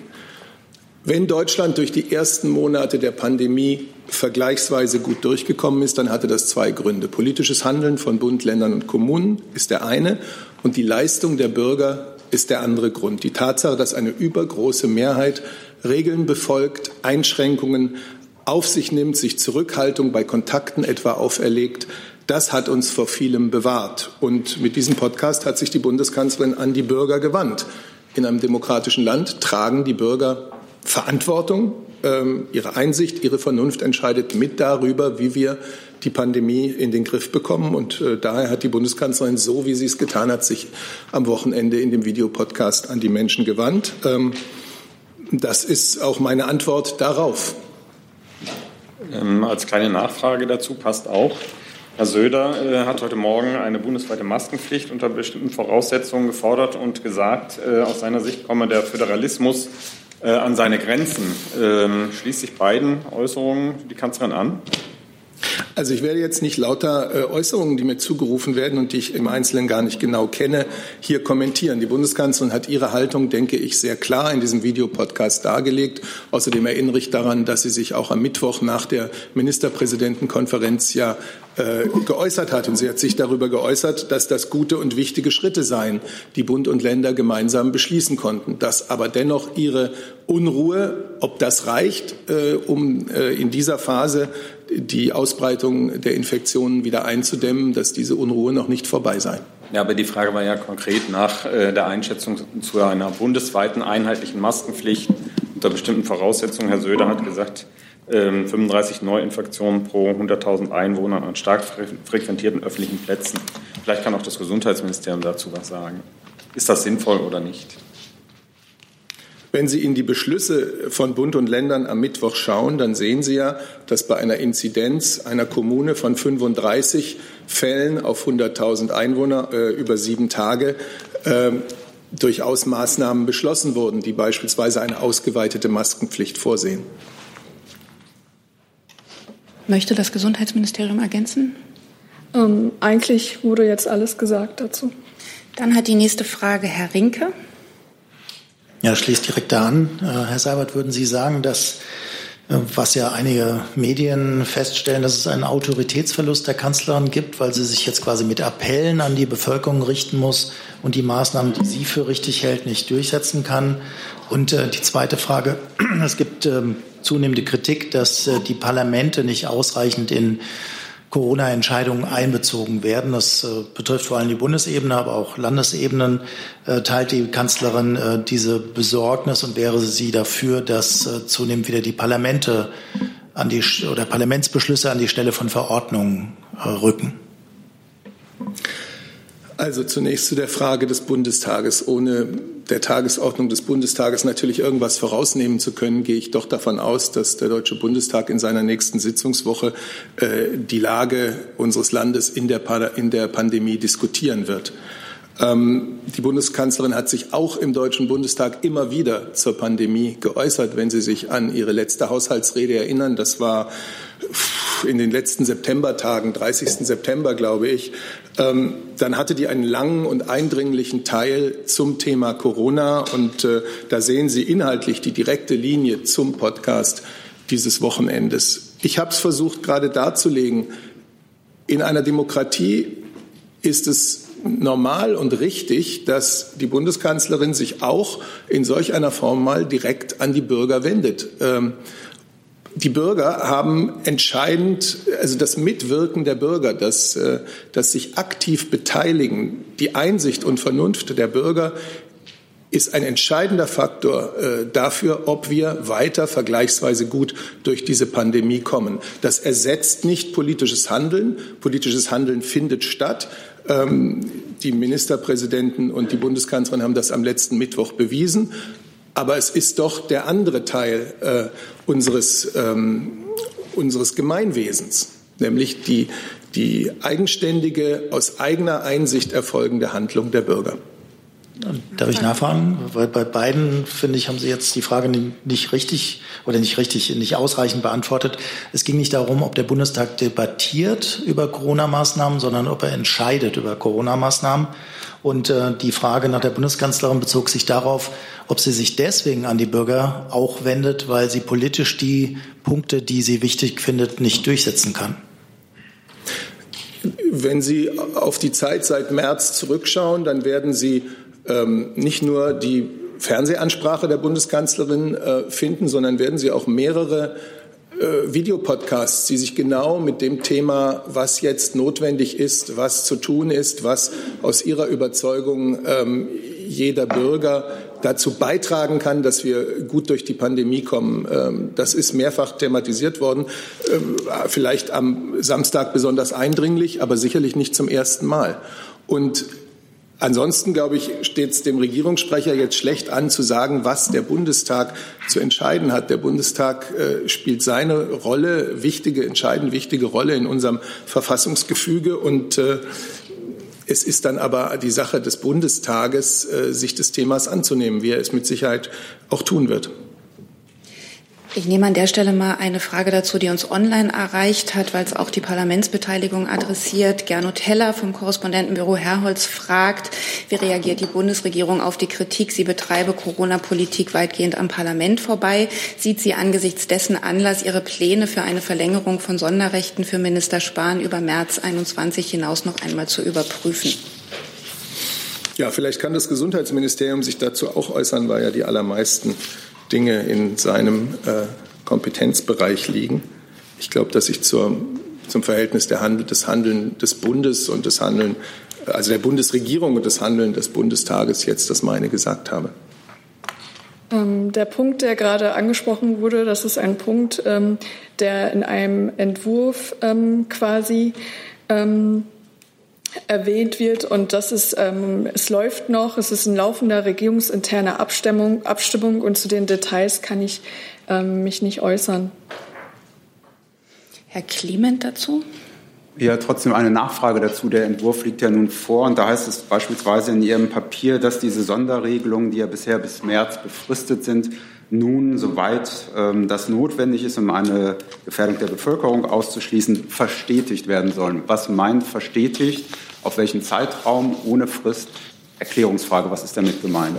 Wenn Deutschland durch die ersten Monate der Pandemie vergleichsweise gut durchgekommen ist, dann hatte das zwei Gründe. Politisches Handeln von Bund, Ländern und Kommunen ist der eine und die Leistung der Bürger ist der andere Grund. Die Tatsache, dass eine übergroße Mehrheit Regeln befolgt, Einschränkungen auf sich nimmt, sich Zurückhaltung bei Kontakten etwa auferlegt, das hat uns vor vielem bewahrt. Und mit diesem Podcast hat sich die Bundeskanzlerin an die Bürger gewandt. In einem demokratischen Land tragen die Bürger Verantwortung, ihre Einsicht, ihre Vernunft entscheidet mit darüber, wie wir die Pandemie in den Griff bekommen. Und äh, daher hat die Bundeskanzlerin, so wie sie es getan hat, sich am Wochenende in dem Videopodcast an die Menschen gewandt. Ähm, das ist auch meine Antwort darauf. Ähm, als kleine Nachfrage dazu passt auch, Herr Söder äh, hat heute Morgen eine bundesweite Maskenpflicht unter bestimmten Voraussetzungen gefordert und gesagt, äh, aus seiner Sicht komme der Föderalismus an seine Grenzen. Ähm, schließt sich beiden Äußerungen die Kanzlerin an? Also ich werde jetzt nicht lauter äh, Äußerungen, die mir zugerufen werden und die ich im Einzelnen gar nicht genau kenne, hier kommentieren. Die Bundeskanzlerin hat ihre Haltung, denke ich, sehr klar in diesem Videopodcast dargelegt. Außerdem erinnere ich daran, dass sie sich auch am Mittwoch nach der Ministerpräsidentenkonferenz ja äh, geäußert hat. Und sie hat sich darüber geäußert, dass das gute und wichtige Schritte seien, die Bund und Länder gemeinsam beschließen konnten. Dass aber dennoch ihre Unruhe, ob das reicht, äh, um in dieser Phase die Ausbreitung der Infektionen wieder einzudämmen, dass diese Unruhe noch nicht vorbei sei. Ja, aber die Frage war ja konkret nach äh, der Einschätzung zu einer bundesweiten einheitlichen Maskenpflicht unter bestimmten Voraussetzungen. Herr Söder hat gesagt, 35 ähm, Neuinfektionen pro 100.000 Einwohner an stark frequentierten öffentlichen Plätzen. Vielleicht kann auch das Gesundheitsministerium dazu was sagen. Ist das sinnvoll oder nicht? Wenn Sie in die Beschlüsse von Bund und Ländern am Mittwoch schauen, dann sehen Sie ja, dass bei einer Inzidenz einer Kommune von 35 Fällen auf 100.000 Einwohner äh, über sieben Tage äh, durchaus Maßnahmen beschlossen wurden, die beispielsweise eine ausgeweitete Maskenpflicht vorsehen. Möchte das Gesundheitsministerium ergänzen? Ähm, eigentlich wurde jetzt alles gesagt dazu. Dann hat die nächste Frage Herr Rinke. Ja, schließt direkt da an. Äh, Herr Seibert, würden Sie sagen, dass, äh, was ja einige Medien feststellen, dass es einen Autoritätsverlust der Kanzlerin gibt, weil sie sich jetzt quasi mit Appellen an die Bevölkerung richten muss und die Maßnahmen, die sie für richtig hält, nicht durchsetzen kann? Und äh, die zweite Frage, es gibt ähm, zunehmende Kritik, dass die Parlamente nicht ausreichend in Corona-Entscheidungen einbezogen werden. Das äh, betrifft vor allem die Bundesebene, aber auch Landesebenen. Äh, teilt die Kanzlerin äh, diese Besorgnis und wäre sie dafür, dass zunehmend wieder die Parlamente an die oder Parlamentsbeschlüsse an die Stelle von Verordnungen rücken? Also zunächst zu der Frage des Bundestages. Ohne der Tagesordnung des Bundestages natürlich irgendwas vorausnehmen zu können, gehe ich doch davon aus, dass der Deutsche Bundestag in seiner nächsten Sitzungswoche äh, die Lage unseres Landes in der, in der Pandemie diskutieren wird. Ähm, die Bundeskanzlerin hat sich auch im Deutschen Bundestag immer wieder zur Pandemie geäußert, wenn Sie sich an ihre letzte Haushaltsrede erinnern. Das war in den letzten Septembertagen, 30. September, glaube ich, ähm, dann hatte die einen langen und eindringlichen Teil zum Thema Corona. Und äh, da sehen Sie inhaltlich die direkte Linie zum Podcast dieses Wochenendes. Ich habe es versucht gerade darzulegen. In einer Demokratie ist es normal und richtig, dass die Bundeskanzlerin sich auch in solch einer Form mal direkt an die Bürger wendet. Ähm, die Bürger haben entscheidend, also das Mitwirken der Bürger, das, äh, das sich aktiv beteiligen, die Einsicht und Vernunft der Bürger ist ein entscheidender Faktor äh, dafür, ob wir weiter vergleichsweise gut durch diese Pandemie kommen. Das ersetzt nicht politisches Handeln. Politisches Handeln findet statt. Ähm, die Ministerpräsidenten und die Bundeskanzlerin haben das am letzten Mittwoch bewiesen. Aber es ist doch der andere Teil äh, unseres, ähm, unseres Gemeinwesens, nämlich die, die eigenständige, aus eigener Einsicht erfolgende Handlung der Bürger. Darf ich nachfragen? Weil bei beiden, finde ich, haben Sie jetzt die Frage nicht richtig oder nicht richtig, nicht ausreichend beantwortet. Es ging nicht darum, ob der Bundestag debattiert über Corona-Maßnahmen, sondern ob er entscheidet über Corona-Maßnahmen. Und äh, die Frage nach der Bundeskanzlerin bezog sich darauf, ob sie sich deswegen an die Bürger auch wendet, weil sie politisch die Punkte, die sie wichtig findet, nicht durchsetzen kann. Wenn Sie auf die Zeit seit März zurückschauen, dann werden Sie ähm, nicht nur die Fernsehansprache der Bundeskanzlerin äh, finden, sondern werden Sie auch mehrere äh, Videopodcasts, die sich genau mit dem Thema, was jetzt notwendig ist, was zu tun ist, was aus ihrer Überzeugung ähm, jeder Bürger dazu beitragen kann, dass wir gut durch die Pandemie kommen. Ähm, das ist mehrfach thematisiert worden, ähm, vielleicht am Samstag besonders eindringlich, aber sicherlich nicht zum ersten Mal. Und Ansonsten, glaube ich, steht es dem Regierungssprecher jetzt schlecht an, zu sagen, was der Bundestag zu entscheiden hat. Der Bundestag äh, spielt seine Rolle, wichtige, entscheidend wichtige Rolle in unserem Verfassungsgefüge. Und äh, es ist dann aber die Sache des Bundestages, äh, sich des Themas anzunehmen, wie er es mit Sicherheit auch tun wird. Ich nehme an der Stelle mal eine Frage dazu, die uns online erreicht hat, weil es auch die Parlamentsbeteiligung adressiert. Gernot Heller vom Korrespondentenbüro Herholz fragt, wie reagiert die Bundesregierung auf die Kritik, sie betreibe Corona-Politik weitgehend am Parlament vorbei? Sieht sie angesichts dessen Anlass, ihre Pläne für eine Verlängerung von Sonderrechten für Minister Spahn über März 21 hinaus noch einmal zu überprüfen? Ja, vielleicht kann das Gesundheitsministerium sich dazu auch äußern, weil ja die allermeisten Dinge in seinem äh, Kompetenzbereich liegen. Ich glaube, dass ich zur, zum Verhältnis Handel, des Handeln des Bundes und des Handeln, also der Bundesregierung und des Handeln des Bundestages jetzt das meine gesagt habe. Ähm, der Punkt, der gerade angesprochen wurde, das ist ein Punkt, ähm, der in einem Entwurf ähm, quasi erwähnt wird. Und das ist, ähm, es läuft noch, es ist ein laufender regierungsinterner Abstimmung, Abstimmung und zu den Details kann ich ähm, mich nicht äußern. Herr Clement dazu? Ja, trotzdem eine Nachfrage dazu. Der Entwurf liegt ja nun vor und da heißt es beispielsweise in Ihrem Papier, dass diese Sonderregelungen, die ja bisher bis März befristet sind, nun, soweit ähm, das notwendig ist, um eine Gefährdung der Bevölkerung auszuschließen, verstetigt werden sollen. Was meint verstetigt? Auf welchen Zeitraum? Ohne Frist? Erklärungsfrage. Was ist damit gemeint?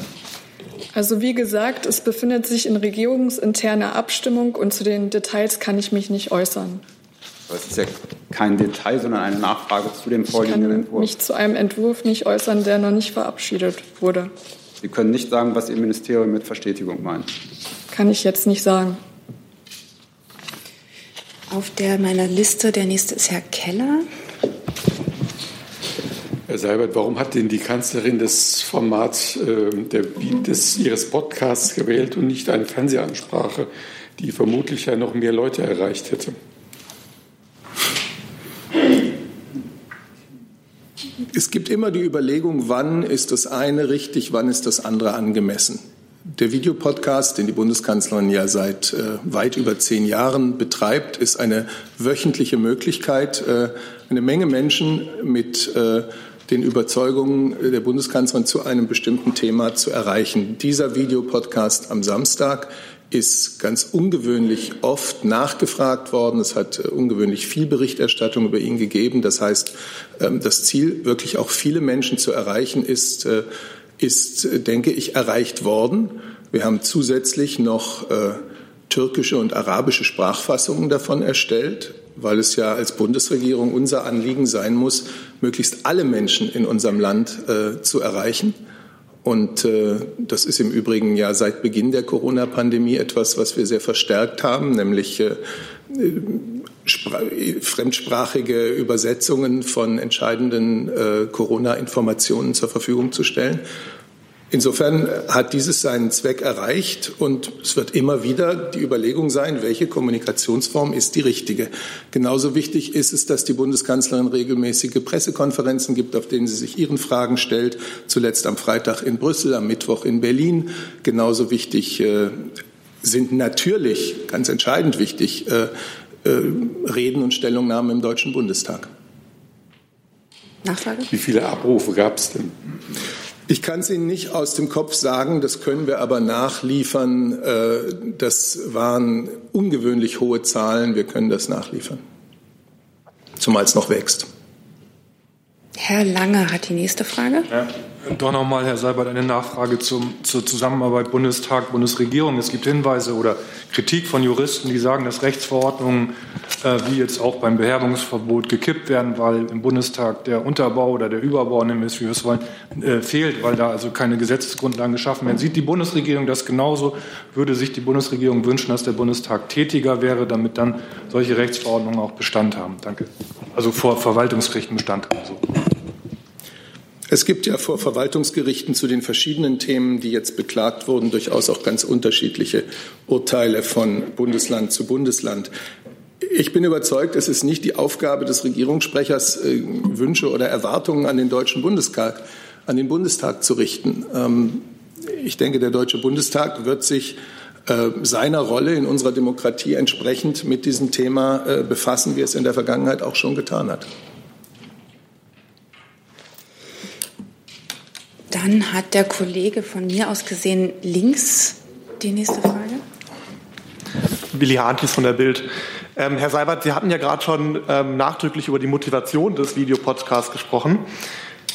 Also wie gesagt, es befindet sich in regierungsinterner Abstimmung und zu den Details kann ich mich nicht äußern. Das ist ja kein Detail, sondern eine Nachfrage zu dem vorliegenden Entwurf. Ich kann mich zu einem Entwurf nicht äußern, der noch nicht verabschiedet wurde. Sie können nicht sagen, was Ihr Ministerium mit Verstetigung meint. Kann ich jetzt nicht sagen. Auf der meiner Liste, der nächste ist Herr Keller. Herr Seibert, warum hat denn die Kanzlerin das Format äh, der, des, ihres Podcasts gewählt und nicht eine Fernsehansprache, die vermutlich ja noch mehr Leute erreicht hätte? Es gibt immer die Überlegung, wann ist das eine richtig, wann ist das andere angemessen. Der Videopodcast, den die Bundeskanzlerin ja seit äh, weit über zehn Jahren betreibt, ist eine wöchentliche Möglichkeit, äh, eine Menge Menschen mit äh, den Überzeugungen der Bundeskanzlerin zu einem bestimmten Thema zu erreichen. Dieser Videopodcast am Samstag ist ganz ungewöhnlich oft nachgefragt worden. Es hat äh, ungewöhnlich viel Berichterstattung über ihn gegeben. Das heißt, ähm, das Ziel, wirklich auch viele Menschen zu erreichen, ist, äh, ist äh, denke ich, erreicht worden. Wir haben zusätzlich noch türkische und arabische Sprachfassungen davon erstellt, weil es ja als Bundesregierung unser Anliegen sein muss, möglichst alle Menschen in unserem Land zu erreichen. Und äh, das ist im Übrigen ja seit Beginn der Corona-Pandemie etwas, was wir sehr verstärkt haben, nämlich äh, fremdsprachige Übersetzungen von entscheidenden äh, Corona-Informationen zur Verfügung zu stellen. Insofern hat dieses seinen Zweck erreicht und es wird immer wieder die Überlegung sein, welche Kommunikationsform ist die richtige. Genauso wichtig ist es, dass die Bundeskanzlerin regelmäßige Pressekonferenzen gibt, auf denen sie sich ihren Fragen stellt, zuletzt am Freitag in Brüssel, am Mittwoch in Berlin. Genauso wichtig äh, sind natürlich, ganz entscheidend wichtig, äh, äh, Reden und Stellungnahmen im Deutschen Bundestag. Nachfrage? Wie viele Abrufe gab es denn? Ich kann es Ihnen nicht aus dem Kopf sagen, das können wir aber nachliefern. Äh, das waren ungewöhnlich hohe Zahlen, wir können das nachliefern, zumal es noch wächst. Herr Lange hat die nächste Frage. Ja. Doch nochmal, Herr Seibert, eine Nachfrage zum, zur Zusammenarbeit Bundestag, Bundesregierung. Es gibt Hinweise oder Kritik von Juristen, die sagen, dass Rechtsverordnungen äh, wie jetzt auch beim Beherbungsverbot gekippt werden, weil im Bundestag der Unterbau oder der Überbau, nennen wir es wie wir es wollen, äh, fehlt, weil da also keine Gesetzesgrundlagen geschaffen werden. Sieht die Bundesregierung das genauso? Würde sich die Bundesregierung wünschen, dass der Bundestag tätiger wäre, damit dann solche Rechtsverordnungen auch Bestand haben? Danke. Also vor Verwaltungsgerichten Bestand haben. So. Es gibt ja vor Verwaltungsgerichten zu den verschiedenen Themen, die jetzt beklagt wurden, durchaus auch ganz unterschiedliche Urteile von Bundesland zu Bundesland. Ich bin überzeugt, es ist nicht die Aufgabe des Regierungssprechers, äh, Wünsche oder Erwartungen an den Deutschen Bundestag an den Bundestag zu richten. Ähm, ich denke, der Deutsche Bundestag wird sich äh, seiner Rolle in unserer Demokratie entsprechend mit diesem Thema äh, befassen, wie es in der Vergangenheit auch schon getan hat. Dann hat der Kollege von mir aus gesehen links die nächste Frage. Willi Hartlies von der Bild. Ähm, Herr Seibert, Sie hatten ja gerade schon ähm, nachdrücklich über die Motivation des Videopodcasts gesprochen.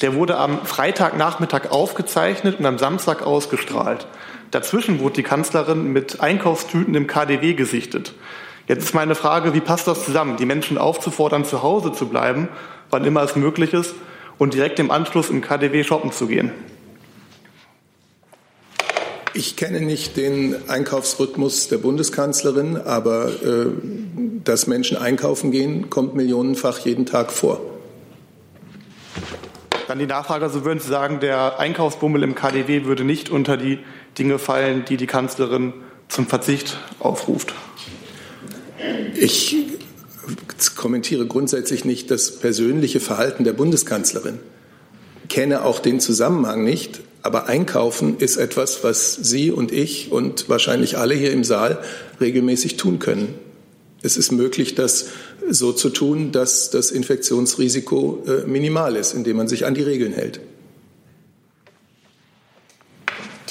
Der wurde am Freitagnachmittag aufgezeichnet und am Samstag ausgestrahlt. Dazwischen wurde die Kanzlerin mit Einkaufstüten im KDW gesichtet. Jetzt ist meine Frage, wie passt das zusammen, die Menschen aufzufordern, zu Hause zu bleiben, wann immer es möglich ist, und direkt im Anschluss im KDW shoppen zu gehen? Ich kenne nicht den Einkaufsrhythmus der Bundeskanzlerin, aber äh, dass Menschen einkaufen gehen, kommt millionenfach jeden Tag vor. Dann die Nachfrage, also würden Sie sagen, der Einkaufsbummel im KDW würde nicht unter die Dinge fallen, die die Kanzlerin zum Verzicht aufruft? Ich kommentiere grundsätzlich nicht das persönliche Verhalten der Bundeskanzlerin, kenne auch den Zusammenhang nicht, aber Einkaufen ist etwas, was Sie und ich und wahrscheinlich alle hier im Saal regelmäßig tun können. Es ist möglich, das so zu tun, dass das Infektionsrisiko äh, minimal ist, indem man sich an die Regeln hält.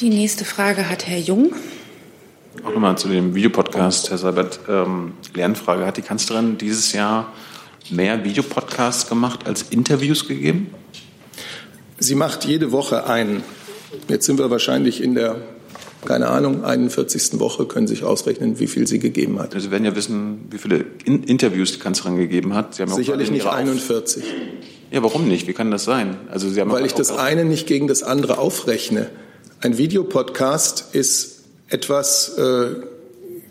Die nächste Frage hat Herr Jung. Auch nochmal zu dem Videopodcast, Herr Seibert. Ähm, Lernfrage. Hat die Kanzlerin dieses Jahr mehr Videopodcasts gemacht als Interviews gegeben? Sie macht jede Woche einen. Jetzt sind wir wahrscheinlich in der, keine Ahnung, 41. Woche, können Sie sich ausrechnen, wie viel sie gegeben hat. Also Sie werden ja wissen, wie viele In Interviews die Kanzlerin gegeben hat. Sicherlich nicht 41. Ja, warum nicht? Wie kann das sein? Also Sie haben Weil ich das eine nicht gegen das andere aufrechne. Ein Videopodcast ist etwas, äh,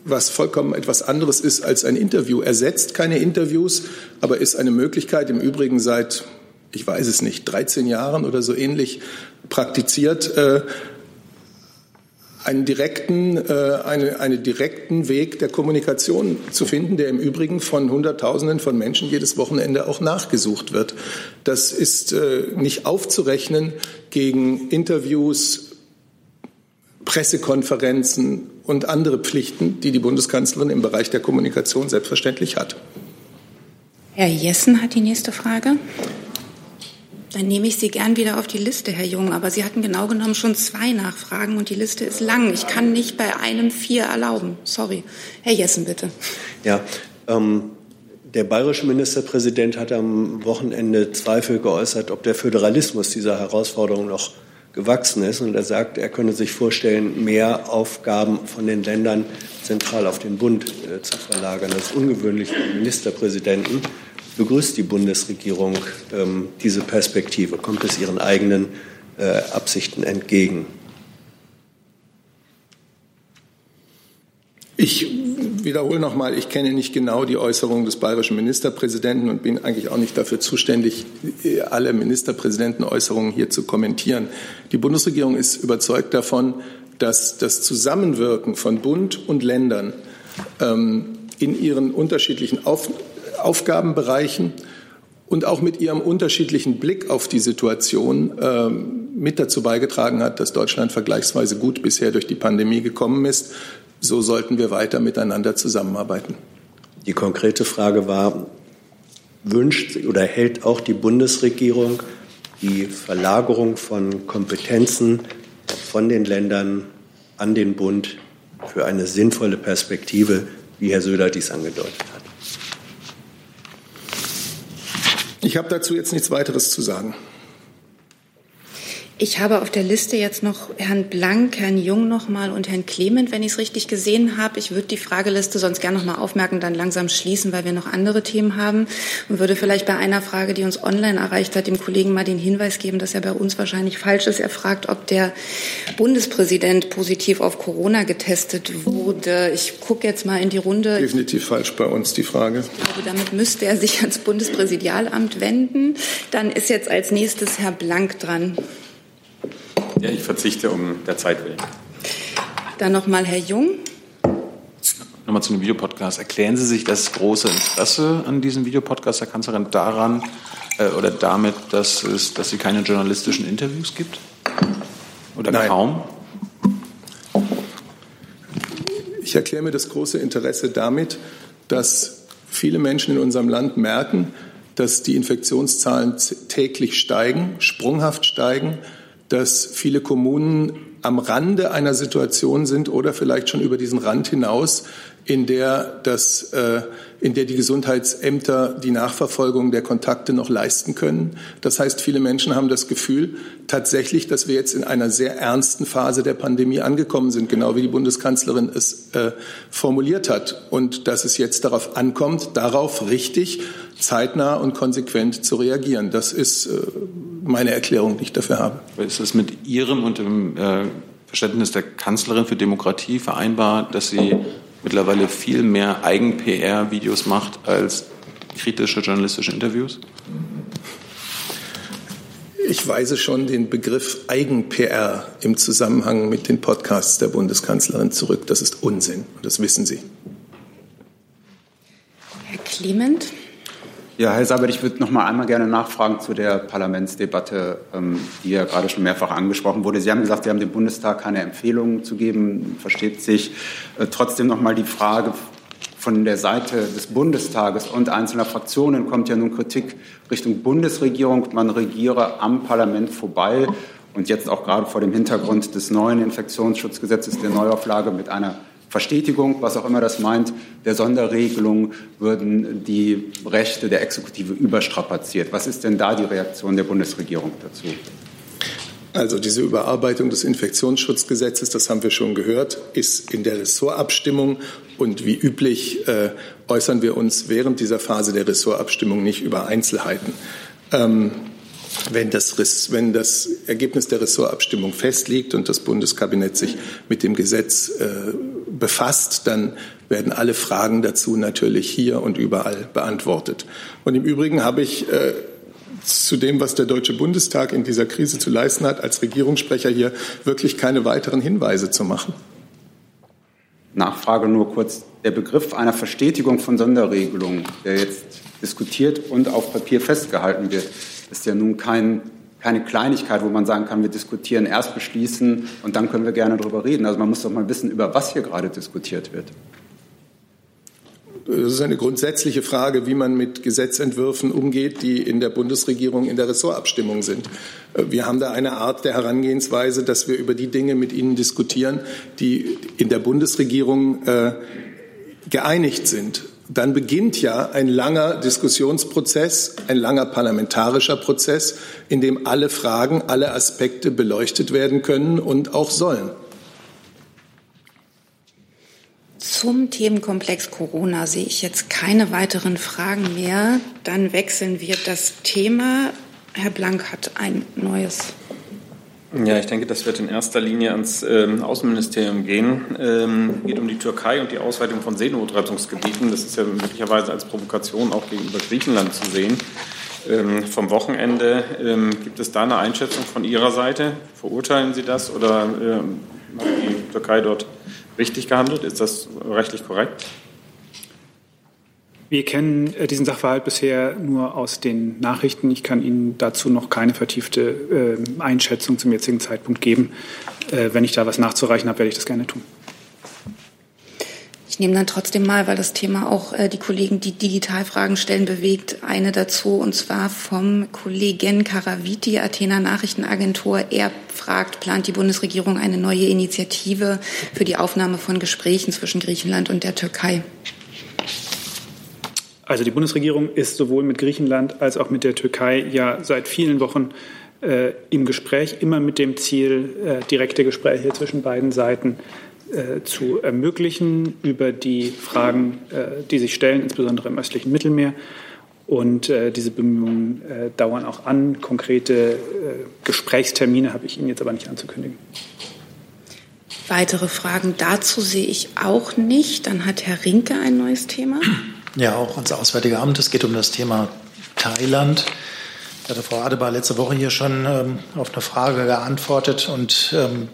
was vollkommen etwas anderes ist als ein Interview. Ersetzt keine Interviews, aber ist eine Möglichkeit, im Übrigen seit, ich weiß es nicht, 13 Jahren oder so ähnlich praktiziert, äh, einen direkten, äh, eine, einen direkten Weg der Kommunikation zu finden, der im Übrigen von Hunderttausenden von Menschen jedes Wochenende auch nachgesucht wird. Das ist äh, nicht aufzurechnen gegen Interviews, Pressekonferenzen und andere Pflichten, die die Bundeskanzlerin im Bereich der Kommunikation selbstverständlich hat. Herr Jessen hat die nächste Frage. Dann nehme ich Sie gern wieder auf die Liste, Herr Jung. Aber Sie hatten genau genommen schon zwei Nachfragen und die Liste ist lang. Ich kann nicht bei einem vier erlauben. Sorry. Herr Jessen, bitte. Ja, ähm, der bayerische Ministerpräsident hat am Wochenende Zweifel geäußert, ob der Föderalismus dieser Herausforderung noch gewachsen ist. Und er sagt, er könne sich vorstellen, mehr Aufgaben von den Ländern zentral auf den Bund äh, zu verlagern. Das ist ungewöhnlich für den Ministerpräsidenten. Begrüßt die Bundesregierung ähm, diese Perspektive? Kommt es ihren eigenen äh, Absichten entgegen? Ich wiederhole noch mal, ich kenne nicht genau die Äußerungen des bayerischen Ministerpräsidenten und bin eigentlich auch nicht dafür zuständig, alle Ministerpräsidentenäußerungen hier zu kommentieren. Die Bundesregierung ist überzeugt davon, dass das Zusammenwirken von Bund und Ländern ähm, in ihren unterschiedlichen Auf Aufgabenbereichen und auch mit ihrem unterschiedlichen Blick auf die Situation ähm, mit dazu beigetragen hat, dass Deutschland vergleichsweise gut bisher durch die Pandemie gekommen ist so sollten wir weiter miteinander zusammenarbeiten. Die konkrete Frage war, wünscht oder hält auch die Bundesregierung die Verlagerung von Kompetenzen von den Ländern an den Bund für eine sinnvolle Perspektive, wie Herr Söder dies angedeutet hat? Ich habe dazu jetzt nichts weiteres zu sagen. Ich habe auf der Liste jetzt noch Herrn Blank, Herrn Jung nochmal und Herrn Clement, wenn ich es richtig gesehen habe. Ich würde die Frageliste sonst gerne nochmal aufmerken, dann langsam schließen, weil wir noch andere Themen haben und würde vielleicht bei einer Frage, die uns online erreicht hat, dem Kollegen mal den Hinweis geben, dass er bei uns wahrscheinlich falsch ist. Er fragt, ob der Bundespräsident positiv auf Corona getestet wurde. Ich gucke jetzt mal in die Runde. Definitiv falsch bei uns die Frage. Ich glaube, damit müsste er sich ans Bundespräsidialamt wenden. Dann ist jetzt als nächstes Herr Blank dran. Ja, ich verzichte um der Zeit willen. Dann nochmal Herr Jung. Nochmal zu dem Videopodcast. Erklären Sie sich das große Interesse an diesem Videopodcast der Kanzlerin daran, äh, oder damit, dass, es, dass sie keine journalistischen Interviews gibt? Oder Nein. kaum? Ich erkläre mir das große Interesse damit, dass viele Menschen in unserem Land merken, dass die Infektionszahlen täglich steigen, sprunghaft steigen, dass viele Kommunen am Rande einer Situation sind oder vielleicht schon über diesen Rand hinaus, in der, das, äh, in der die Gesundheitsämter die Nachverfolgung der Kontakte noch leisten können. Das heißt, viele Menschen haben das Gefühl tatsächlich, dass wir jetzt in einer sehr ernsten Phase der Pandemie angekommen sind, genau wie die Bundeskanzlerin es äh, formuliert hat. Und dass es jetzt darauf ankommt, darauf richtig, zeitnah und konsequent zu reagieren. Das ist äh, meine Erklärung, die ich dafür habe. Ist es mit Ihrem und dem äh, Verständnis der Kanzlerin für Demokratie vereinbar, dass sie mittlerweile viel mehr Eigen-PR-Videos macht als kritische journalistische Interviews? Ich weise schon den Begriff Eigen-PR im Zusammenhang mit den Podcasts der Bundeskanzlerin zurück. Das ist Unsinn und das wissen Sie. Herr Clement. Ja, Herr Sabat, ich würde noch mal einmal gerne nachfragen zu der Parlamentsdebatte, ähm, die ja gerade schon mehrfach angesprochen wurde. Sie haben gesagt, Sie haben dem Bundestag keine Empfehlungen zu geben, versteht sich. Äh, trotzdem noch mal die Frage von der Seite des Bundestages und einzelner Fraktionen kommt ja nun Kritik Richtung Bundesregierung, man regiere am Parlament vorbei und jetzt auch gerade vor dem Hintergrund des neuen Infektionsschutzgesetzes, der Neuauflage mit einer Verstetigung, was auch immer das meint, der Sonderregelung würden die Rechte der Exekutive überstrapaziert. Was ist denn da die Reaktion der Bundesregierung dazu? Also diese Überarbeitung des Infektionsschutzgesetzes, das haben wir schon gehört, ist in der Ressortabstimmung und wie üblich äh, äußern wir uns während dieser Phase der Ressortabstimmung nicht über Einzelheiten. Ähm, wenn das, wenn das, Ergebnis der Ressortabstimmung festliegt und das Bundeskabinett sich mit dem Gesetz äh, befasst, dann werden alle Fragen dazu natürlich hier und überall beantwortet. Und im Übrigen habe ich äh, zu dem, was der Deutsche Bundestag in dieser Krise zu leisten hat, als Regierungssprecher hier wirklich keine weiteren Hinweise zu machen. Nachfrage nur kurz. Der Begriff einer Verstetigung von Sonderregelungen, der jetzt diskutiert und auf Papier festgehalten wird, ist ja nun kein, keine Kleinigkeit, wo man sagen kann, wir diskutieren, erst beschließen und dann können wir gerne darüber reden. Also man muss doch mal wissen, über was hier gerade diskutiert wird. Das ist eine grundsätzliche Frage, wie man mit Gesetzentwürfen umgeht, die in der Bundesregierung in der Ressortabstimmung sind. Wir haben da eine Art der Herangehensweise, dass wir über die Dinge mit Ihnen diskutieren, die in der Bundesregierung äh, geeinigt sind dann beginnt ja ein langer Diskussionsprozess, ein langer parlamentarischer Prozess, in dem alle Fragen, alle Aspekte beleuchtet werden können und auch sollen. Zum Themenkomplex Corona sehe ich jetzt keine weiteren Fragen mehr. Dann wechseln wir das Thema. Herr Blank hat ein neues ja, ich denke, das wird in erster Linie ans ähm, Außenministerium gehen. Ähm, geht um die Türkei und die Ausweitung von Seenotrettungsgebieten. Das ist ja möglicherweise als Provokation auch gegenüber Griechenland zu sehen. Ähm, vom Wochenende ähm, gibt es da eine Einschätzung von Ihrer Seite? Verurteilen Sie das oder ähm, hat die Türkei dort richtig gehandelt? Ist das rechtlich korrekt? Wir kennen äh, diesen Sachverhalt bisher nur aus den Nachrichten. Ich kann Ihnen dazu noch keine vertiefte äh, Einschätzung zum jetzigen Zeitpunkt geben. Äh, wenn ich da was nachzureichen habe, werde ich das gerne tun. Ich nehme dann trotzdem mal, weil das Thema auch äh, die Kollegen, die Digitalfragen stellen, bewegt, eine dazu, und zwar vom Kollegen Karaviti, Athener Nachrichtenagentur. Er fragt, plant die Bundesregierung eine neue Initiative für die Aufnahme von Gesprächen zwischen Griechenland und der Türkei? Also die Bundesregierung ist sowohl mit Griechenland als auch mit der Türkei ja seit vielen Wochen äh, im Gespräch, immer mit dem Ziel, äh, direkte Gespräche zwischen beiden Seiten äh, zu ermöglichen über die Fragen, äh, die sich stellen, insbesondere im östlichen Mittelmeer. Und äh, diese Bemühungen äh, dauern auch an. Konkrete Gesprächstermine habe ich Ihnen jetzt aber nicht anzukündigen. Weitere Fragen dazu sehe ich auch nicht. Dann hat Herr Rinke ein neues Thema. Ja, auch ans Auswärtige Amt. Es geht um das Thema Thailand. Da hatte Frau Adebar letzte Woche hier schon ähm, auf eine Frage geantwortet und ähm,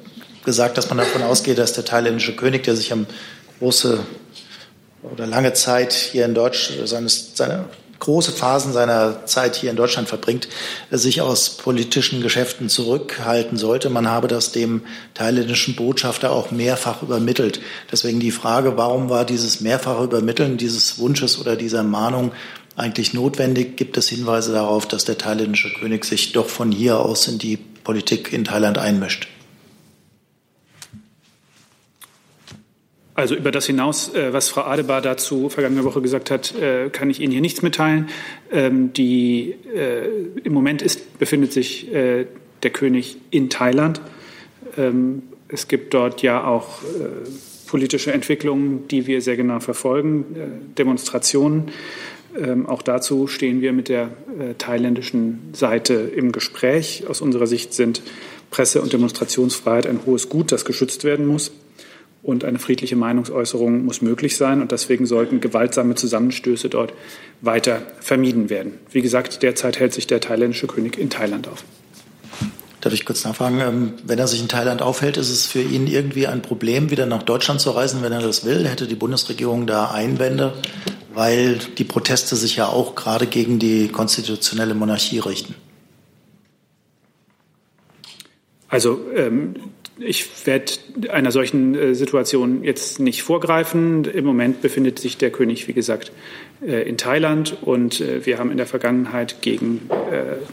gesagt, dass man davon ausgeht, dass der thailändische König, der sich am große oder lange Zeit hier in Deutschland seines, seine große Phasen seiner Zeit hier in Deutschland verbringt, sich aus politischen Geschäften zurückhalten sollte. Man habe das dem thailändischen Botschafter auch mehrfach übermittelt. Deswegen die Frage, warum war dieses mehrfache Übermitteln dieses Wunsches oder dieser Mahnung eigentlich notwendig? Gibt es Hinweise darauf, dass der thailändische König sich doch von hier aus in die Politik in Thailand einmischt? Also über das hinaus, äh, was Frau Adebar dazu vergangene Woche gesagt hat, äh, kann ich Ihnen hier nichts mitteilen. Ähm, die, äh, Im Moment ist, befindet sich der König in Thailand. Ähm, es gibt dort ja auch politische Entwicklungen, die wir sehr genau verfolgen, Demonstrationen. Ähm, auch dazu stehen wir mit der thailändischen Seite im Gespräch. Aus unserer Sicht sind Presse- und Demonstrationsfreiheit ein hohes Gut, das geschützt werden muss und eine friedliche Meinungsäußerung muss möglich sein. Und deswegen sollten gewaltsame Zusammenstöße dort weiter vermieden werden. Wie gesagt, derzeit hält sich der thailändische König in Thailand auf. Darf ich kurz nachfragen? Ähm, wenn er sich in Thailand aufhält, ist es für ihn irgendwie ein Problem, wieder nach Deutschland zu reisen, wenn er das will? Hätte die Bundesregierung da Einwände, weil die Proteste sich ja auch gerade gegen die konstitutionelle Monarchie richten? Also ähm, ich werde einer solchen äh, Situation jetzt nicht vorgreifen. Im Moment befindet sich der König, wie gesagt, äh, in Thailand und äh, wir haben in der Vergangenheit gegen,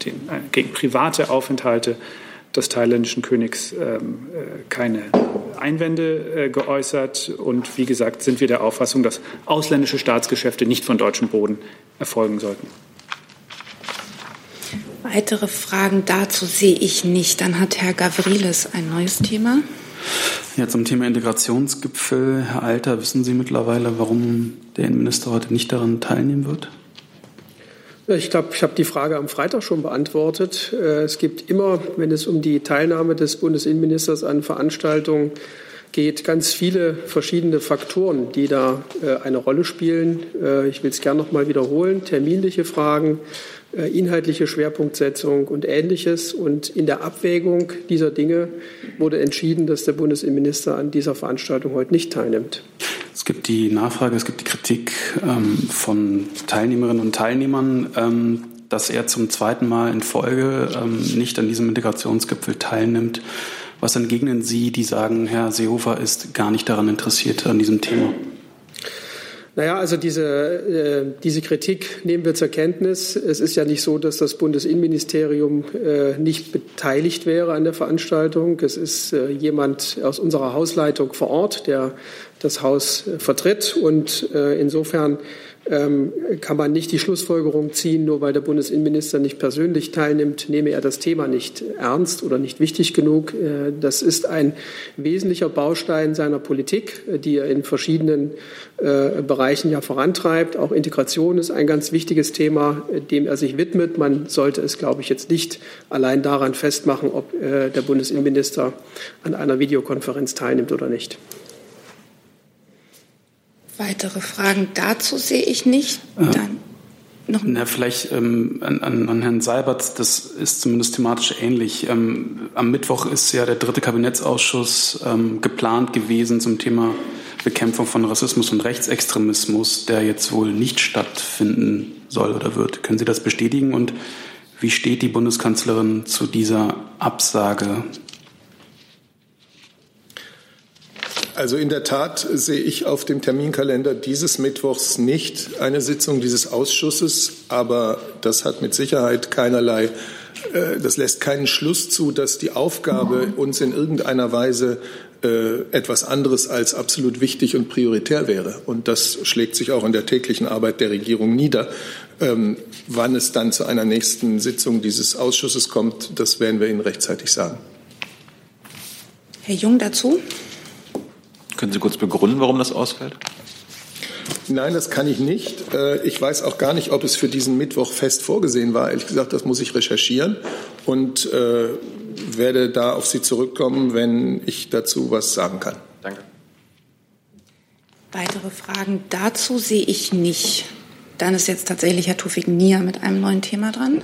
den, gegen private Aufenthalte des thailändischen Königs ähm, keine Einwände geäußert. Und wie gesagt, sind wir der Auffassung, dass ausländische Staatsgeschäfte nicht von deutschem Boden erfolgen sollten. Weitere Fragen dazu sehe ich nicht. Dann hat Herr Gavrilis ein neues Thema. Ja, zum Thema Integrationsgipfel. Herr Alter, wissen Sie mittlerweile, warum der Innenminister heute nicht daran teilnehmen wird? Ich glaube, ich habe die Frage am Freitag schon beantwortet. Äh, es gibt immer, wenn es um die Teilnahme des Bundesinnenministers an Veranstaltungen geht, ganz viele verschiedene Faktoren, die da äh, eine Rolle spielen. Äh, ich will es gerne noch mal wiederholen. Terminliche Fragen, inhaltliche Schwerpunktsetzung und Ähnliches. Und in der Abwägung dieser Dinge wurde entschieden, dass der Bundesinnenminister an dieser Veranstaltung heute nicht teilnimmt. Es gibt die Nachfrage, es gibt die Kritik ähm, von Teilnehmerinnen und Teilnehmern, ähm, dass er zum zweiten Mal in Folge ähm, nicht an diesem Integrationsgipfel teilnimmt. Was entgegnen Sie, die sagen, Herr Seehofer ist gar nicht daran interessiert an diesem Thema? Naja, also diese, äh, diese Kritik nehmen wir zur Kenntnis. Es ist ja nicht so, dass das Bundesinnenministerium äh, nicht beteiligt wäre an der Veranstaltung. Es ist äh, jemand aus unserer Hausleitung vor Ort, der das Haus äh, vertritt. Und äh, insofern ähm, kann man nicht die Schlussfolgerung ziehen, nur weil der Bundesinnenminister nicht persönlich teilnimmt, nehme er das Thema nicht ernst oder nicht wichtig genug. Äh, das ist ein wesentlicher Baustein seiner Politik, äh, die er in verschiedenen äh, Bereichen ja vorantreibt. Auch Integration ist ein ganz wichtiges Thema, dem er sich widmet. Man sollte es, glaube ich, jetzt nicht allein daran festmachen, ob der Bundesinnenminister an einer Videokonferenz teilnimmt oder nicht. Weitere Fragen dazu sehe ich nicht. Dann noch Na, vielleicht ähm, an, an, Herrn Seibert, das ist zumindest thematisch ähnlich. Ähm, am Mittwoch ist ja der dritte Kabinettsausschuss ähm, geplant gewesen zum Thema Bekämpfung von Rassismus und Rechtsextremismus, der jetzt wohl nicht stattfinden soll oder wird. Können Sie das bestätigen? Und wie steht die Bundeskanzlerin zu dieser Absage Also in der Tat sehe ich auf dem Terminkalender dieses Mittwochs nicht eine Sitzung dieses Ausschusses, aber das hat mit Sicherheit keinerlei, äh, das lässt keinen Schluss zu, dass die Aufgabe uns in irgendeiner Weise äh, etwas anderes als absolut wichtig und prioritär wäre. Und das schlägt sich auch in der täglichen Arbeit der Regierung nieder. Ähm, wann es dann zu einer nächsten Sitzung dieses Ausschusses kommt, das werden wir Ihnen rechtzeitig sagen. Herr Jung dazu. Können Sie kurz begründen, warum das ausfällt? Nein, das kann ich nicht. Äh, ich weiß auch gar nicht, ob es für diesen Mittwoch fest vorgesehen war. Ehrlich gesagt, das muss ich recherchieren und äh, werde da auf Sie zurückkommen, wenn ich dazu was sagen kann. Danke. Weitere Fragen dazu sehe ich nicht. Dann ist jetzt tatsächlich Herr Tufik Nia mit einem neuen Thema dran.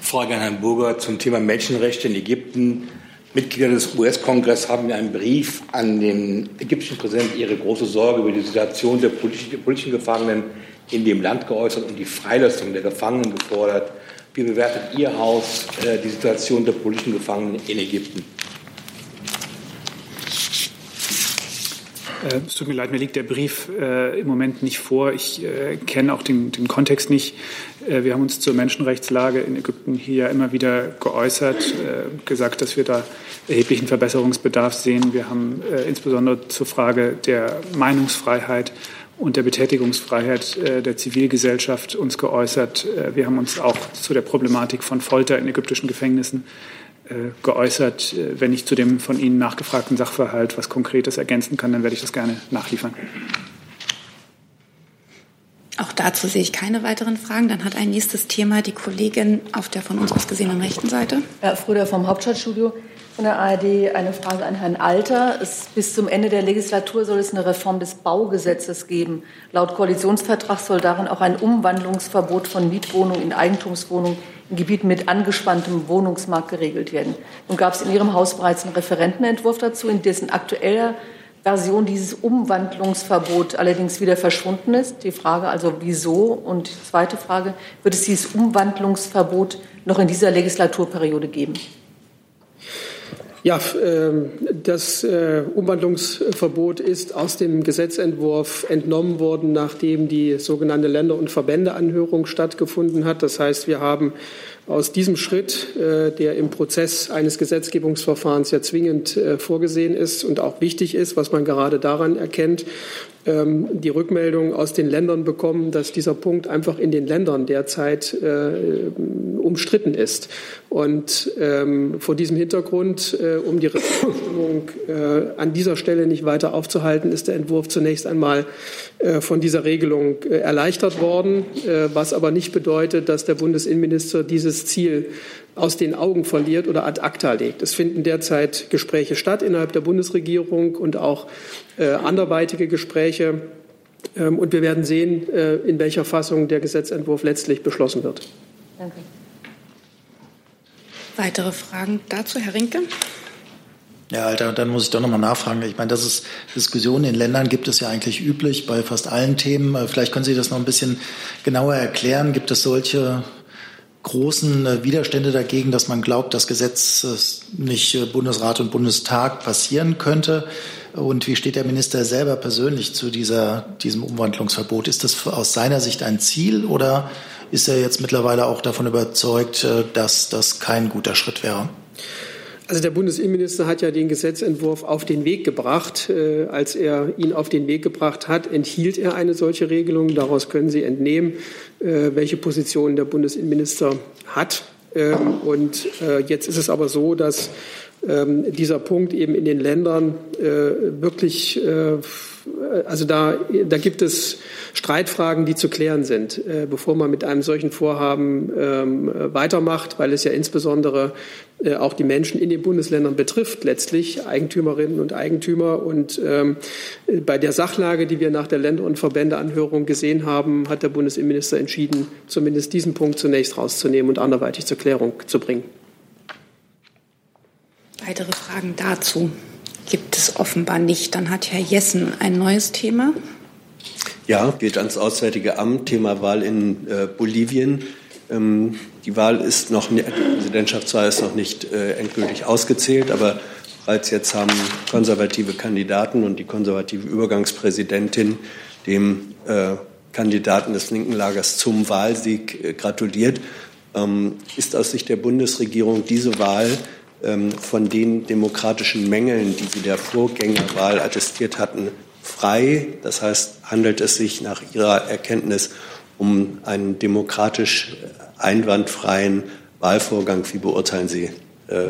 Frage an Herrn Burger zum Thema Menschenrechte in Ägypten. Mitglieder des US-Kongresses haben ja einen Brief an den ägyptischen Präsidenten ihre große Sorge über die Situation der politischen, politischen Gefangenen in dem Land geäußert und die Freilassung der Gefangenen gefordert. Wie bewertet Ihr Haus äh, die Situation der politischen Gefangenen in Ägypten? Äh, es tut mir leid, mir liegt der Brief äh, im Moment nicht vor. Ich äh, kenne auch den, den, Kontext nicht. Äh, wir haben uns zur Menschenrechtslage in Ägypten hier immer wieder geäußert, äh, gesagt, dass wir da erheblichen Verbesserungsbedarf sehen. Wir haben äh, insbesondere zur Frage der Meinungsfreiheit und der Betätigungsfreiheit der Zivilgesellschaft uns geäußert. wir haben uns auch zu der Problematik von Folter in ägyptischen Gefängnissen geäußert. Wenn ich zu dem von Ihnen nachgefragten Sachverhalt was Konkretes ergänzen kann, dann werde ich das gerne nachliefern. Auch dazu sehe ich keine weiteren Fragen. Dann hat ein nächstes Thema die Kollegin auf der von uns aus gesehenen rechten Seite. Herr Fröder vom Hauptstadtstudio von der ARD. Eine Frage an Herrn Alter. Es, bis zum Ende der Legislatur soll es eine Reform des Baugesetzes geben. Laut Koalitionsvertrag soll darin auch ein Umwandlungsverbot von Mietwohnungen in Eigentumswohnungen in Gebieten mit angespanntem Wohnungsmarkt geregelt werden. Nun gab es in Ihrem Haus bereits einen Referentenentwurf dazu, in dessen aktueller Version dieses Umwandlungsverbot allerdings wieder verschwunden ist. Die Frage also, wieso? Und die zweite Frage, wird es dieses Umwandlungsverbot noch in dieser Legislaturperiode geben? Ja, ähm, das äh, Umwandlungsverbot ist aus dem Gesetzentwurf entnommen worden, nachdem die sogenannte Länder- und Verbändeanhörung stattgefunden hat. Das heißt, wir haben aus diesem Schritt, äh, der im Prozess eines Gesetzgebungsverfahrens ja zwingend äh, vorgesehen ist und auch wichtig ist, was man gerade daran erkennt, ähm, die Rückmeldung aus den Ländern bekommen, dass dieser Punkt einfach in den Ländern derzeit äh, umstritten ist. Und ähm, vor diesem Hintergrund, äh, um die Rechtsstimmung äh, an dieser Stelle nicht weiter aufzuhalten, ist der Entwurf zunächst einmal äh, von dieser Regelung äh, erleichtert worden, äh, was aber nicht bedeutet, dass der Bundesinnenminister dieses Ziel aus den Augen verliert oder ad acta legt. Es finden derzeit Gespräche statt innerhalb der Bundesregierung und auch äh, anderweitige Gespräche. Ähm, und wir werden sehen, in welcher Fassung der Gesetzentwurf letztlich beschlossen wird. Danke. Weitere Fragen dazu, Herr Rinke? Ja, Alter, dann muss ich doch nochmal nachfragen. Ich meine, dass es Diskussionen in Ländern gibt es ja eigentlich üblich bei fast allen Themen. Äh, vielleicht können Sie das noch ein bisschen genauer erklären. Gibt es solche großen äh, Widerstände dagegen, dass man glaubt, dass Gesetz nicht äh, Bundesrat und Bundestag passieren könnte? Und wie steht der Minister selber persönlich zu dieser, diesem Umwandlungsverbot? Ist das aus seiner Sicht ein Ziel oder ist er jetzt mittlerweile auch davon überzeugt, äh, dass das kein guter Schritt wäre? Also der Bundesinnenminister hat ja den Gesetzentwurf auf den Weg gebracht. Äh, als er ihn auf den Weg gebracht hat, enthielt er eine solche Regelung. Daraus können Sie entnehmen, äh, welche Position der Bundesinnenminister hat. Ähm, und jetzt ist es aber so, dass ähm, dieser Punkt eben in den Ländern äh, wirklich, äh, also da, da gibt es Streitfragen, die zu klären sind, äh, bevor man mit einem solchen Vorhaben ähm, weitermacht, weil es ja insbesondere äh, auch die Menschen in den Bundesländern betrifft, letztlich Eigentümerinnen und Eigentümer. Und ähm, bei der Sachlage, die wir nach der Länder- und Verbändeanhörung gesehen haben, hat der Bundesinnenminister entschieden, zumindest diesen Punkt zunächst rauszunehmen und anderweitig zur Klärung zu bringen. Weitere Fragen dazu gibt es offenbar nicht. Dann hat Herr Jessen ein neues Thema. Ja, geht ans Auswärtige Amt, Thema Wahl in äh, Bolivien. Ähm, die Wahl ist noch, die Präsidentschaftswahl ist noch nicht äh, endgültig ausgezählt, aber bereits jetzt haben konservative Kandidaten und die konservative Übergangspräsidentin dem äh, Kandidaten des linken Lagers zum Wahlsieg äh, gratuliert. Ähm, ist aus Sicht der Bundesregierung diese Wahl von den demokratischen Mängeln, die sie der Vorgängerwahl attestiert hatten, frei. Das heißt, handelt es sich nach Ihrer Erkenntnis um einen demokratisch einwandfreien Wahlvorgang. Wie beurteilen Sie äh,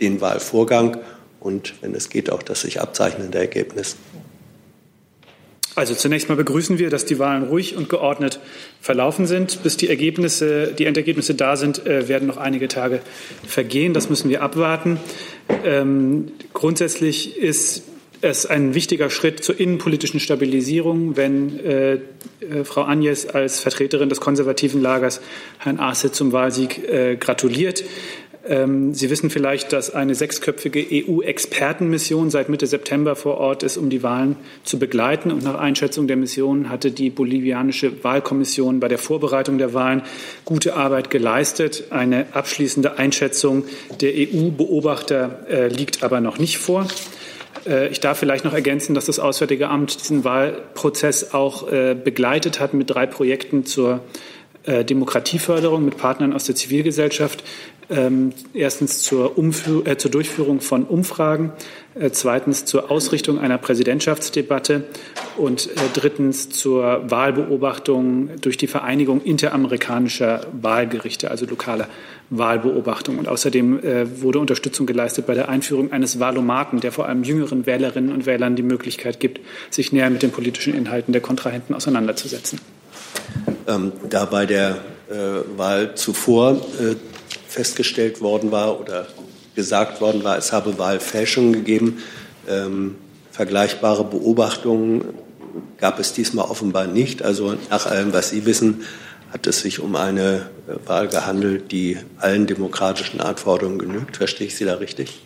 den Wahlvorgang und, wenn es geht, auch das sich abzeichnende Ergebnis? Also zunächst mal begrüßen wir, dass die Wahlen ruhig und geordnet verlaufen sind. Bis die Ergebnisse, die Endergebnisse da sind, äh, werden noch einige Tage vergehen. Das müssen wir abwarten. Ähm, grundsätzlich ist es ein wichtiger Schritt zur innenpolitischen Stabilisierung, wenn äh, äh, Frau Agnes als Vertreterin des konservativen Lagers Herrn Arce zum Wahlsieg äh, gratuliert. Ähm, Sie wissen vielleicht, dass eine sechsköpfige EU-Expertenmission seit Mitte September vor Ort ist, um die Wahlen zu begleiten. Und nach Einschätzung der Mission hatte die bolivianische Wahlkommission bei der Vorbereitung der Wahlen gute Arbeit geleistet. Eine abschließende Einschätzung der EU-Beobachter äh, liegt aber noch nicht vor. Äh, ich darf vielleicht noch ergänzen, dass das Auswärtige Amt diesen Wahlprozess auch äh, begleitet hat mit drei Projekten zur äh, Demokratieförderung mit Partnern aus der Zivilgesellschaft. Ähm, erstens zur, Umführ äh, zur Durchführung von Umfragen, äh, zweitens zur Ausrichtung einer Präsidentschaftsdebatte und äh, drittens zur Wahlbeobachtung durch die Vereinigung interamerikanischer Wahlgerichte, also lokaler Wahlbeobachtung. Und außerdem wurde Unterstützung geleistet bei der Einführung eines Wahlomaten, der vor allem jüngeren Wählerinnen und Wählern die Möglichkeit gibt, sich näher mit den politischen Inhalten der Kontrahenten auseinanderzusetzen. Ähm, da bei der äh, Wahl zuvor äh, festgestellt worden war oder gesagt worden war, es habe Wahlfälschungen gegeben. Ähm, vergleichbare Beobachtungen gab es diesmal offenbar nicht. Also nach allem, was Sie wissen, hat es sich um eine äh, Wahl gehandelt, die allen demokratischen Anforderungen genügt. Verstehe ich Sie da richtig?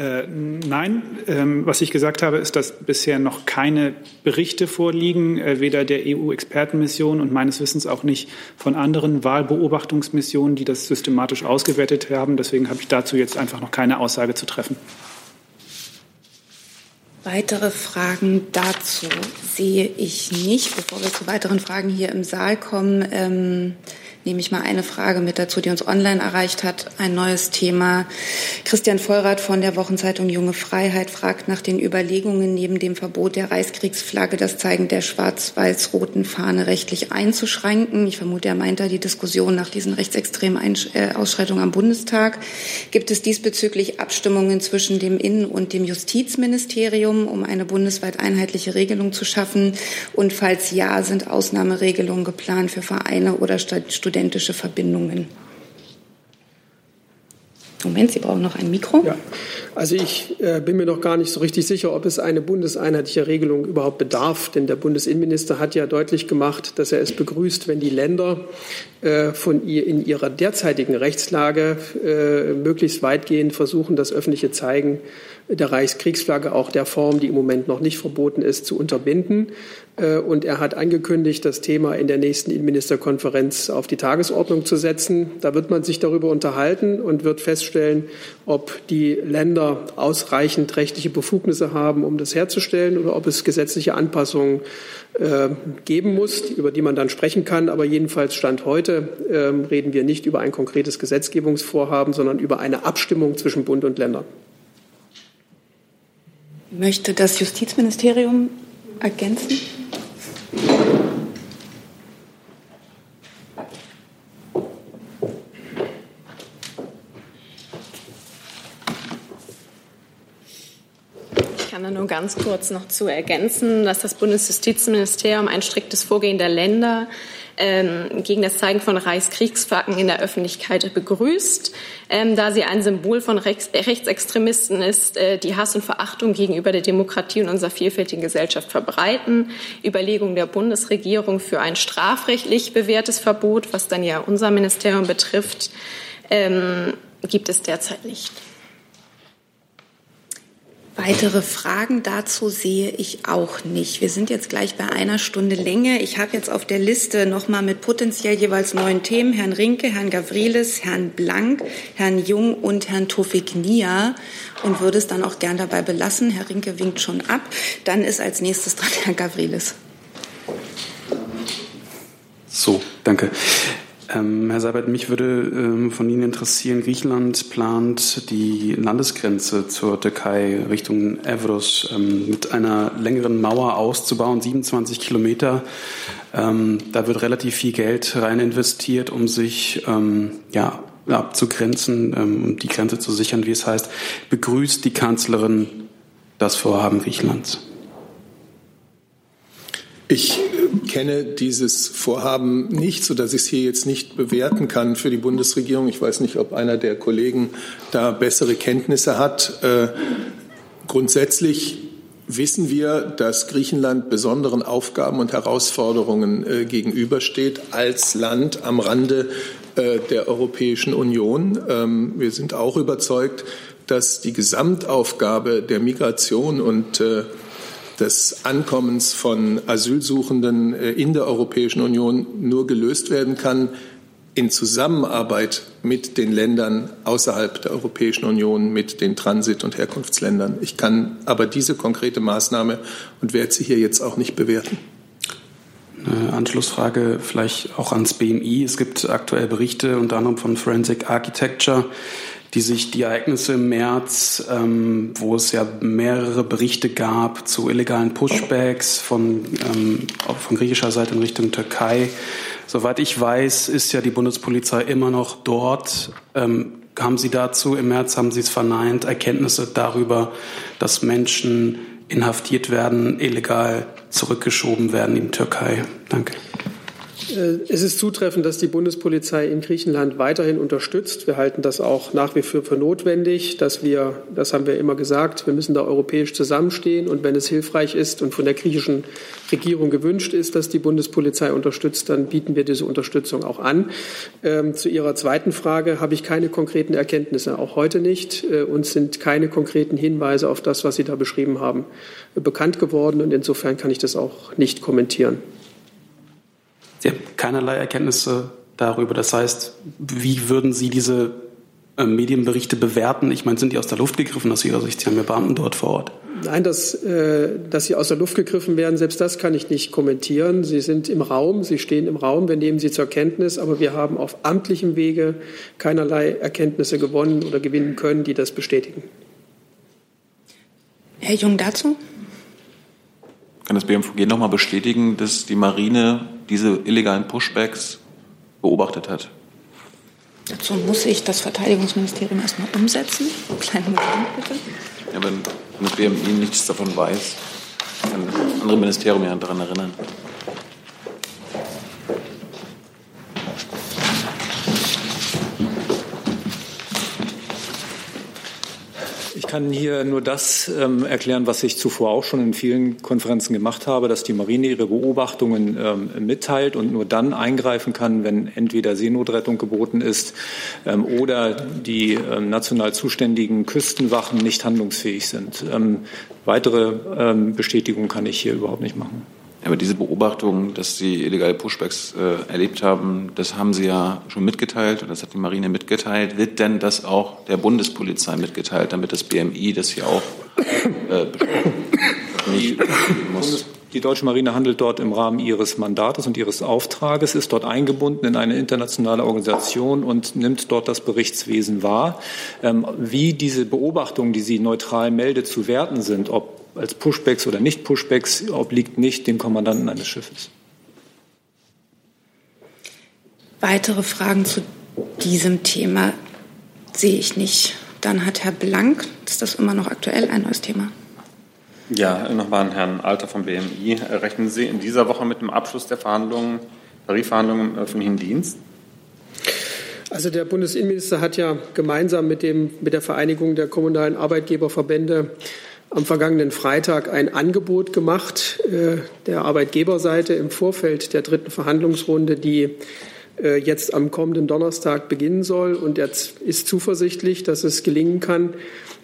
Äh, nein, ähm, was ich gesagt habe, ist, dass bisher noch keine Berichte vorliegen, äh, weder der EU-Expertenmission und meines Wissens auch nicht von anderen Wahlbeobachtungsmissionen, die das systematisch ausgewertet haben. Deswegen habe ich dazu jetzt einfach noch keine Aussage zu treffen. Weitere Fragen dazu sehe ich nicht. Bevor wir zu weiteren Fragen hier im Saal kommen, ähm, nehme ich mal eine Frage mit dazu, die uns online erreicht hat. Ein neues Thema. Christian Vollrath von der Wochenzeitung Junge Freiheit fragt nach den Überlegungen, neben dem Verbot der Reichskriegsflagge das Zeigen der schwarz-weiß-roten Fahne rechtlich einzuschränken. Ich vermute, er meint da die Diskussion nach diesen rechtsextremen äh, Ausschreitungen am Bundestag. Gibt es diesbezüglich Abstimmungen zwischen dem Innen- und dem Justizministerium, um eine bundesweit einheitliche Regelung zu schaffen? Und falls ja, sind Ausnahmeregelungen geplant für Vereine oder Studenten? Studentische Verbindungen. Moment, Sie brauchen noch ein Mikro. Ja. Also ich äh, bin mir noch gar nicht so richtig sicher, ob es eine bundeseinheitliche Regelung überhaupt bedarf. Denn der Bundesinnenminister hat ja deutlich gemacht, dass er es begrüßt, wenn die Länder äh, von ihr in ihrer derzeitigen Rechtslage äh, möglichst weitgehend versuchen, das öffentliche Zeigen der Reichskriegsflagge auch der Form, die im Moment noch nicht verboten ist, zu unterbinden. Äh, und er hat angekündigt, das Thema in der nächsten Innenministerkonferenz auf die Tagesordnung zu setzen. Da wird man sich darüber unterhalten und wird feststellen, ob die Länder ausreichend rechtliche Befugnisse haben, um das herzustellen, oder ob es gesetzliche Anpassungen äh, geben muss, über die man dann sprechen kann. Aber jedenfalls Stand heute äh, reden wir nicht über ein konkretes Gesetzgebungsvorhaben, sondern über eine Abstimmung zwischen Bund und Ländern. Möchte das Justizministerium ergänzen? Ich kann da nur ganz kurz noch zu ergänzen, dass das Bundesjustizministerium ein striktes Vorgehen der Länder ähm, gegen das Zeigen von Reichskriegsflaggen in der Öffentlichkeit begrüßt, ähm, da sie ein Symbol von Rechts Rechtsextremisten ist, äh, die Hass und Verachtung gegenüber der Demokratie und unserer vielfältigen Gesellschaft verbreiten. Überlegungen der Bundesregierung für ein strafrechtlich bewährtes Verbot, was dann ja unser Ministerium betrifft, ähm, gibt es derzeit nicht. Weitere Fragen dazu sehe ich auch nicht. Wir sind jetzt gleich bei einer Stunde Länge. Ich habe jetzt auf der Liste nochmal mit potenziell jeweils neun Themen Herrn Rinke, Herrn Gavrilis, Herrn Blank, Herrn Jung und Herrn Tofik Nia und würde es dann auch gern dabei belassen. Herr Rinke winkt schon ab. Dann ist als nächstes dran Herr Gavrilis. So, danke. Ähm, Herr Seibert, mich würde ähm, von Ihnen interessieren, Griechenland plant die Landesgrenze zur Türkei Richtung Evros ähm, mit einer längeren Mauer auszubauen, 27 Kilometer. Ähm, da wird relativ viel Geld rein investiert, um sich ähm, ja, abzugrenzen, ähm, um die Grenze zu sichern, wie es heißt. Begrüßt die Kanzlerin das Vorhaben Griechenlands? Ich kenne dieses Vorhaben nicht, sodass ich es hier jetzt nicht bewerten kann für die Bundesregierung. Ich weiß nicht, ob einer der Kollegen da bessere Kenntnisse hat. Äh, grundsätzlich wissen wir, dass Griechenland besonderen Aufgaben und Herausforderungen äh, gegenübersteht als Land am Rande äh, der Europäischen Union. Ähm, wir sind auch überzeugt, dass die Gesamtaufgabe der Migration und des Ankommens von Asylsuchenden äh, in der Europäischen Union nur gelöst werden kann, in Zusammenarbeit mit den Ländern außerhalb der Europäischen Union, mit den Transit- und Herkunftsländern. Ich kann aber diese konkrete Maßnahme und werde sie hier jetzt auch nicht bewerten. Eine Anschlussfrage vielleicht auch ans BMI. Es gibt aktuell Berichte unter anderem von Forensic Architecture, die sich die Ereignisse im März, ähm, wo es ja mehrere Berichte gab zu illegalen Pushbacks von, ähm, von griechischer Seite in Richtung Türkei, Soweit ich weiß, ist ja die Bundespolizei immer noch dort. Ähm, haben Sie dazu im März, haben Sie es verneint, Erkenntnisse darüber, dass Menschen inhaftiert werden, illegal zurückgeschoben werden in die Türkei? Danke. Äh, es ist zutreffend, dass die Bundespolizei in Griechenland weiterhin unterstützt. Wir halten das auch nach wie vor für notwendig, dass wir, das haben wir immer gesagt, wir müssen da europäisch zusammenstehen. Und wenn es hilfreich ist und von der griechischen Regierung gewünscht ist, dass die Bundespolizei unterstützt, dann bieten wir diese Unterstützung auch an. Ähm, zu Ihrer zweiten Frage habe ich keine konkreten Erkenntnisse, auch heute nicht. Äh, uns sind keine konkreten Hinweise auf das, was Sie da beschrieben haben, bekannt geworden. Und insofern kann ich das auch nicht kommentieren. Sie haben keinerlei Erkenntnisse darüber. Das heißt, wie würden Sie diese äh, Medienberichte bewerten? Ich meine, sind die aus der Luft gegriffen aus Ihrer Sicht? Sie haben ja Beamten dort vor Ort. Nein, dass, äh, dass sie aus der Luft gegriffen werden, selbst das kann ich nicht kommentieren. Sie sind im Raum, sie stehen im Raum, wir nehmen sie zur Kenntnis, aber wir haben auf amtlichem Wege keinerlei Erkenntnisse gewonnen oder gewinnen können, die das bestätigen. Herr Jung dazu? Kann das BMVG noch mal bestätigen, dass die Marine diese illegalen Pushbacks beobachtet hat? Dazu muss ich das Verteidigungsministerium erstmal umsetzen. Kleinen Moment bitte. Ja, wenn das BMI nichts davon weiß, kann das andere Ministerium ja daran erinnern. Kann hier nur das ähm, erklären, was ich zuvor auch schon in vielen Konferenzen gemacht habe, dass die Marine ihre Beobachtungen ähm, mitteilt und nur dann eingreifen kann, wenn entweder Seenotrettung geboten ist ähm, oder die ähm, national zuständigen Küstenwachen nicht handlungsfähig sind. Ähm, weitere ähm, Bestätigung kann ich hier überhaupt nicht machen. Aber diese Beobachtung, dass Sie illegale Pushbacks äh, erlebt haben, das haben Sie ja schon mitgeteilt und das hat die Marine mitgeteilt. Wird denn das auch der Bundespolizei mitgeteilt, damit das BMI das hier auch äh, nicht muss? Die deutsche Marine handelt dort im Rahmen ihres Mandates und ihres Auftrages, ist dort eingebunden in eine internationale Organisation und nimmt dort das Berichtswesen wahr. Ähm, wie diese Beobachtungen, die sie neutral meldet, zu werten sind, ob als Pushbacks oder nicht Pushbacks obliegt nicht dem Kommandanten eines Schiffes. Weitere Fragen zu diesem Thema sehe ich nicht. Dann hat Herr Blank, ist das immer noch aktuell, ein neues Thema? Ja, nochmal an Herrn Alter vom BMI. Rechnen Sie in dieser Woche mit dem Abschluss der Verhandlungen, Tarifverhandlungen im öffentlichen Dienst? Also der Bundesinnenminister hat ja gemeinsam mit, dem, mit der Vereinigung der kommunalen Arbeitgeberverbände am vergangenen Freitag ein Angebot gemacht äh, der Arbeitgeberseite im Vorfeld der dritten Verhandlungsrunde, die äh, jetzt am kommenden Donnerstag beginnen soll. Und er ist zuversichtlich, dass es gelingen kann,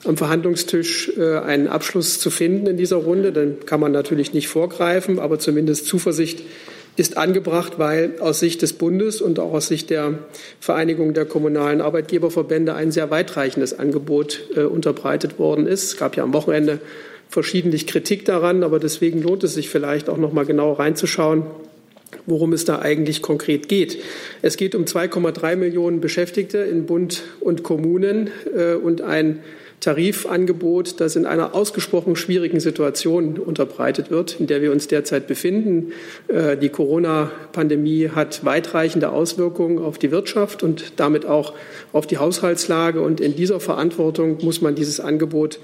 am Verhandlungstisch äh, einen Abschluss zu finden in dieser Runde. Dann kann man natürlich nicht vorgreifen, aber zumindest Zuversicht ist angebracht, weil aus Sicht des Bundes und auch aus Sicht der Vereinigung der kommunalen Arbeitgeberverbände ein sehr weitreichendes Angebot äh, unterbreitet worden ist. Es gab ja am Wochenende verschiedentlich Kritik daran, aber deswegen lohnt es sich vielleicht auch noch mal genau reinzuschauen, worum es da eigentlich konkret geht. Es geht um 2,3 Millionen Beschäftigte in Bund und Kommunen äh, und ein Tarifangebot, das in einer ausgesprochen schwierigen Situation unterbreitet wird, in der wir uns derzeit befinden. Äh, die Corona-Pandemie hat weitreichende Auswirkungen auf die Wirtschaft und damit auch auf die Haushaltslage. Und in dieser Verantwortung muss man dieses Angebot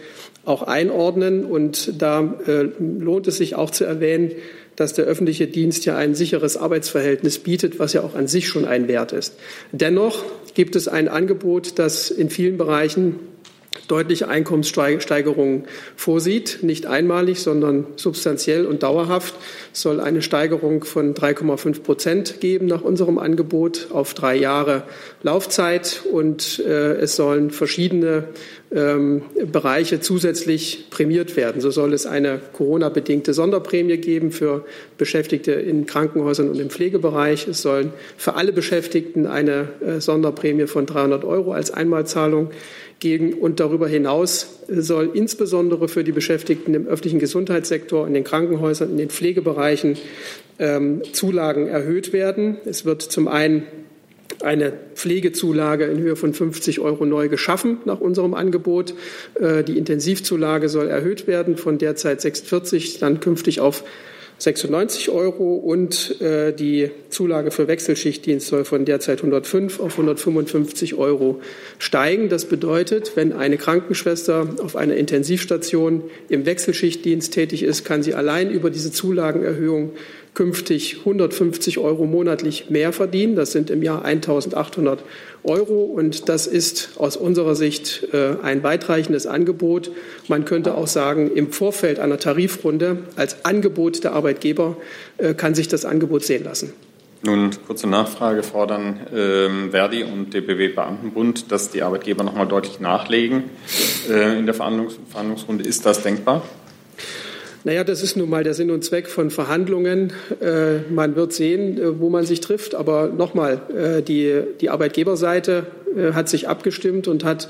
auch einordnen. Und da äh, lohnt es sich auch zu erwähnen, dass der öffentliche Dienst ja ein sicheres Arbeitsverhältnis bietet, was ja auch an sich schon ein Wert ist. Dennoch gibt es ein Angebot, das in vielen Bereichen deutliche Einkommenssteigerungen vorsieht, nicht einmalig, sondern substanziell und dauerhaft. Soll eine Steigerung von 3,5 Prozent geben nach unserem Angebot auf drei Jahre Laufzeit und äh, es sollen verschiedene ähm, Bereiche zusätzlich prämiert werden. So soll es eine Corona-bedingte Sonderprämie geben für Beschäftigte in Krankenhäusern und im Pflegebereich. Es sollen für alle Beschäftigten eine äh, Sonderprämie von 300 Euro als Einmalzahlung geben. Und darüber hinaus soll insbesondere für die Beschäftigten im öffentlichen Gesundheitssektor, in den Krankenhäusern, in den Pflegebereichen ähm, Zulagen erhöht werden. Es wird zum einen eine Pflegezulage in Höhe von 50 Euro neu geschaffen nach unserem Angebot. Äh, die Intensivzulage soll erhöht werden von derzeit 640 dann künftig auf 96 Euro und äh, die Zulage für Wechselschichtdienst soll von derzeit 105 auf 155 Euro steigen. Das bedeutet, wenn eine Krankenschwester auf einer Intensivstation im Wechselschichtdienst tätig ist, kann sie allein über diese Zulagenerhöhung künftig 150 Euro monatlich mehr verdienen. Das sind im Jahr 1.800 Euro und das ist aus unserer Sicht äh, ein weitreichendes Angebot. Man könnte auch sagen, im Vorfeld einer Tarifrunde als Angebot der Arbeitgeber äh, kann sich das Angebot sehen lassen. Nun, kurze Nachfrage fordern ähm, Verdi und DBW Beamtenbund, dass die Arbeitgeber noch mal deutlich nachlegen äh, in der Verhandlungs Verhandlungsrunde. Ist das denkbar? Naja, das ist nun mal der Sinn und Zweck von Verhandlungen. Äh, man wird sehen, äh, wo man sich trifft. Aber nochmal, äh, die, die Arbeitgeberseite äh, hat sich abgestimmt und hat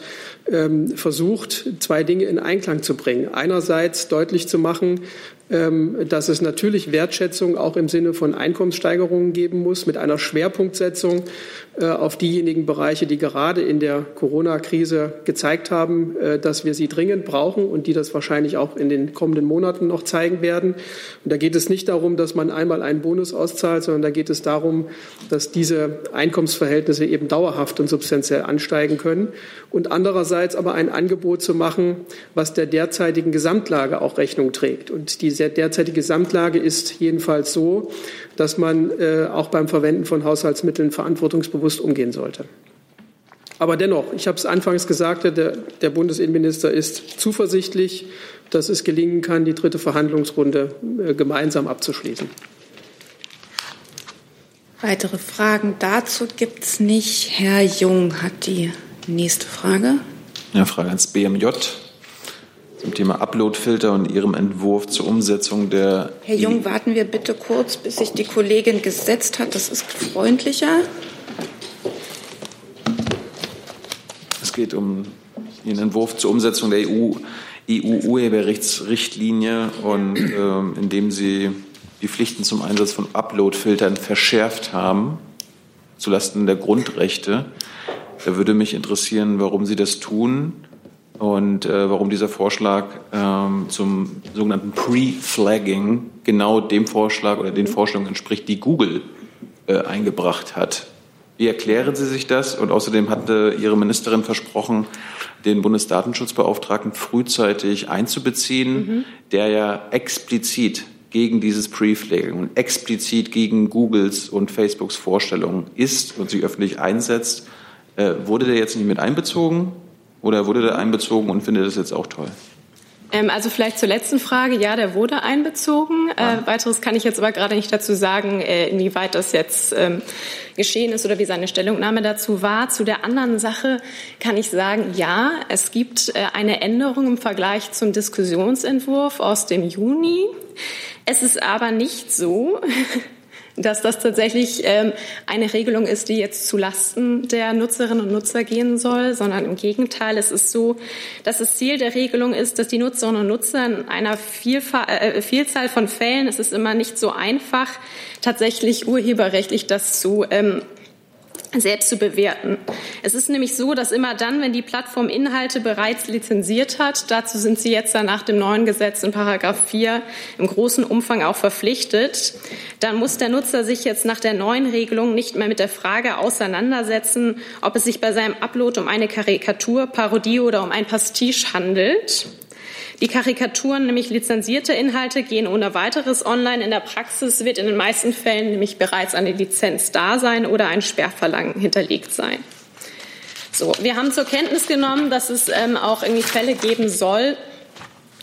ähm, versucht, zwei Dinge in Einklang zu bringen. Einerseits deutlich zu machen, dass es natürlich Wertschätzung auch im Sinne von Einkommenssteigerungen geben muss, mit einer Schwerpunktsetzung äh, auf diejenigen Bereiche, die gerade in der Corona-Krise gezeigt haben, äh, dass wir sie dringend brauchen und die das wahrscheinlich auch in den kommenden Monaten noch zeigen werden. Und da geht es nicht darum, dass man einmal einen Bonus auszahlt, sondern da geht es darum, dass diese Einkommensverhältnisse eben dauerhaft und substanziell ansteigen können. Und andererseits aber ein Angebot zu machen, was der derzeitigen Gesamtlage auch Rechnung trägt. Und die derzeitige Gesamtlage ist jedenfalls so, dass man äh, auch beim Verwenden von Haushaltsmitteln verantwortungsbewusst umgehen sollte. Aber dennoch, ich habe es anfangs gesagt, der, der Bundesinnenminister ist zuversichtlich, dass es gelingen kann, die dritte Verhandlungsrunde äh, gemeinsam abzuschließen. Weitere Fragen dazu gibt es nicht. Herr Jung hat die nächste Frage. Ja, Frage ans BMJ zum Thema Uploadfilter und Ihrem Entwurf zur Umsetzung der. Herr Jung, warten wir bitte kurz, bis sich die Kollegin gesetzt hat. Das ist freundlicher. Es geht um Ihren Entwurf zur Umsetzung der EU, EU-Urheberrechtsrichtlinie und ähm, indem Sie die Pflichten zum Einsatz von Uploadfiltern verschärft haben, zulasten der Grundrechte. Da würde mich interessieren, warum Sie das tun und äh, warum dieser Vorschlag ähm, zum sogenannten Pre-Flagging genau dem Vorschlag oder den Vorstellungen entspricht, die Google äh, eingebracht hat. Wie erklären Sie sich das? Und außerdem hatte Ihre Ministerin versprochen, den Bundesdatenschutzbeauftragten frühzeitig einzubeziehen, mhm. der ja explizit gegen dieses Pre-Flagging und explizit gegen Googles und Facebooks Vorstellungen ist und sich öffentlich einsetzt. Äh, wurde der jetzt nicht mit einbezogen? Oder wurde der einbezogen und findet das jetzt auch toll? Ähm, also vielleicht zur letzten Frage. Ja, der wurde einbezogen. Äh, weiteres kann ich jetzt aber gerade nicht dazu sagen, äh, inwieweit das jetzt ähm, geschehen ist oder wie seine Stellungnahme dazu war. Zu der anderen Sache kann ich sagen, ja, es gibt äh, eine Änderung im Vergleich zum Diskussionsentwurf aus dem Juni. Es ist aber nicht so, dass das tatsächlich ähm, eine Regelung ist, die jetzt zu Lasten der Nutzerinnen und Nutzer gehen soll, sondern im Gegenteil. Es ist so, dass das Ziel der Regelung ist, dass die Nutzerinnen und Nutzer in einer Vielfalt, äh, Vielzahl von Fällen, es ist immer nicht so einfach, tatsächlich urheberrechtlich das zu ähm, selbst zu bewerten. Es ist nämlich so, dass immer dann, wenn die Plattform Inhalte bereits lizenziert hat, dazu sind sie jetzt dann nach dem neuen Gesetz in Paragraph 4 im großen Umfang auch verpflichtet, dann muss der Nutzer sich jetzt nach der neuen Regelung nicht mehr mit der Frage auseinandersetzen, ob es sich bei seinem Upload um eine Karikatur, Parodie oder um ein Pastiche handelt. Die Karikaturen, nämlich lizenzierte Inhalte, gehen ohne weiteres online. In der Praxis wird in den meisten Fällen nämlich bereits eine Lizenz da sein oder ein Sperrverlangen hinterlegt sein. So, wir haben zur Kenntnis genommen, dass es ähm, auch irgendwie Fälle geben soll,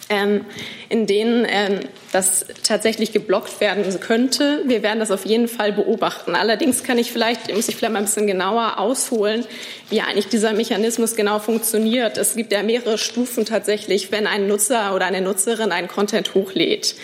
ähm, in denen ähm, das tatsächlich geblockt werden könnte. Wir werden das auf jeden Fall beobachten. Allerdings kann ich vielleicht, muss ich vielleicht mal ein bisschen genauer ausholen, wie eigentlich dieser Mechanismus genau funktioniert. Es gibt ja mehrere Stufen tatsächlich, wenn ein Nutzer oder eine Nutzerin einen Content hochlädt.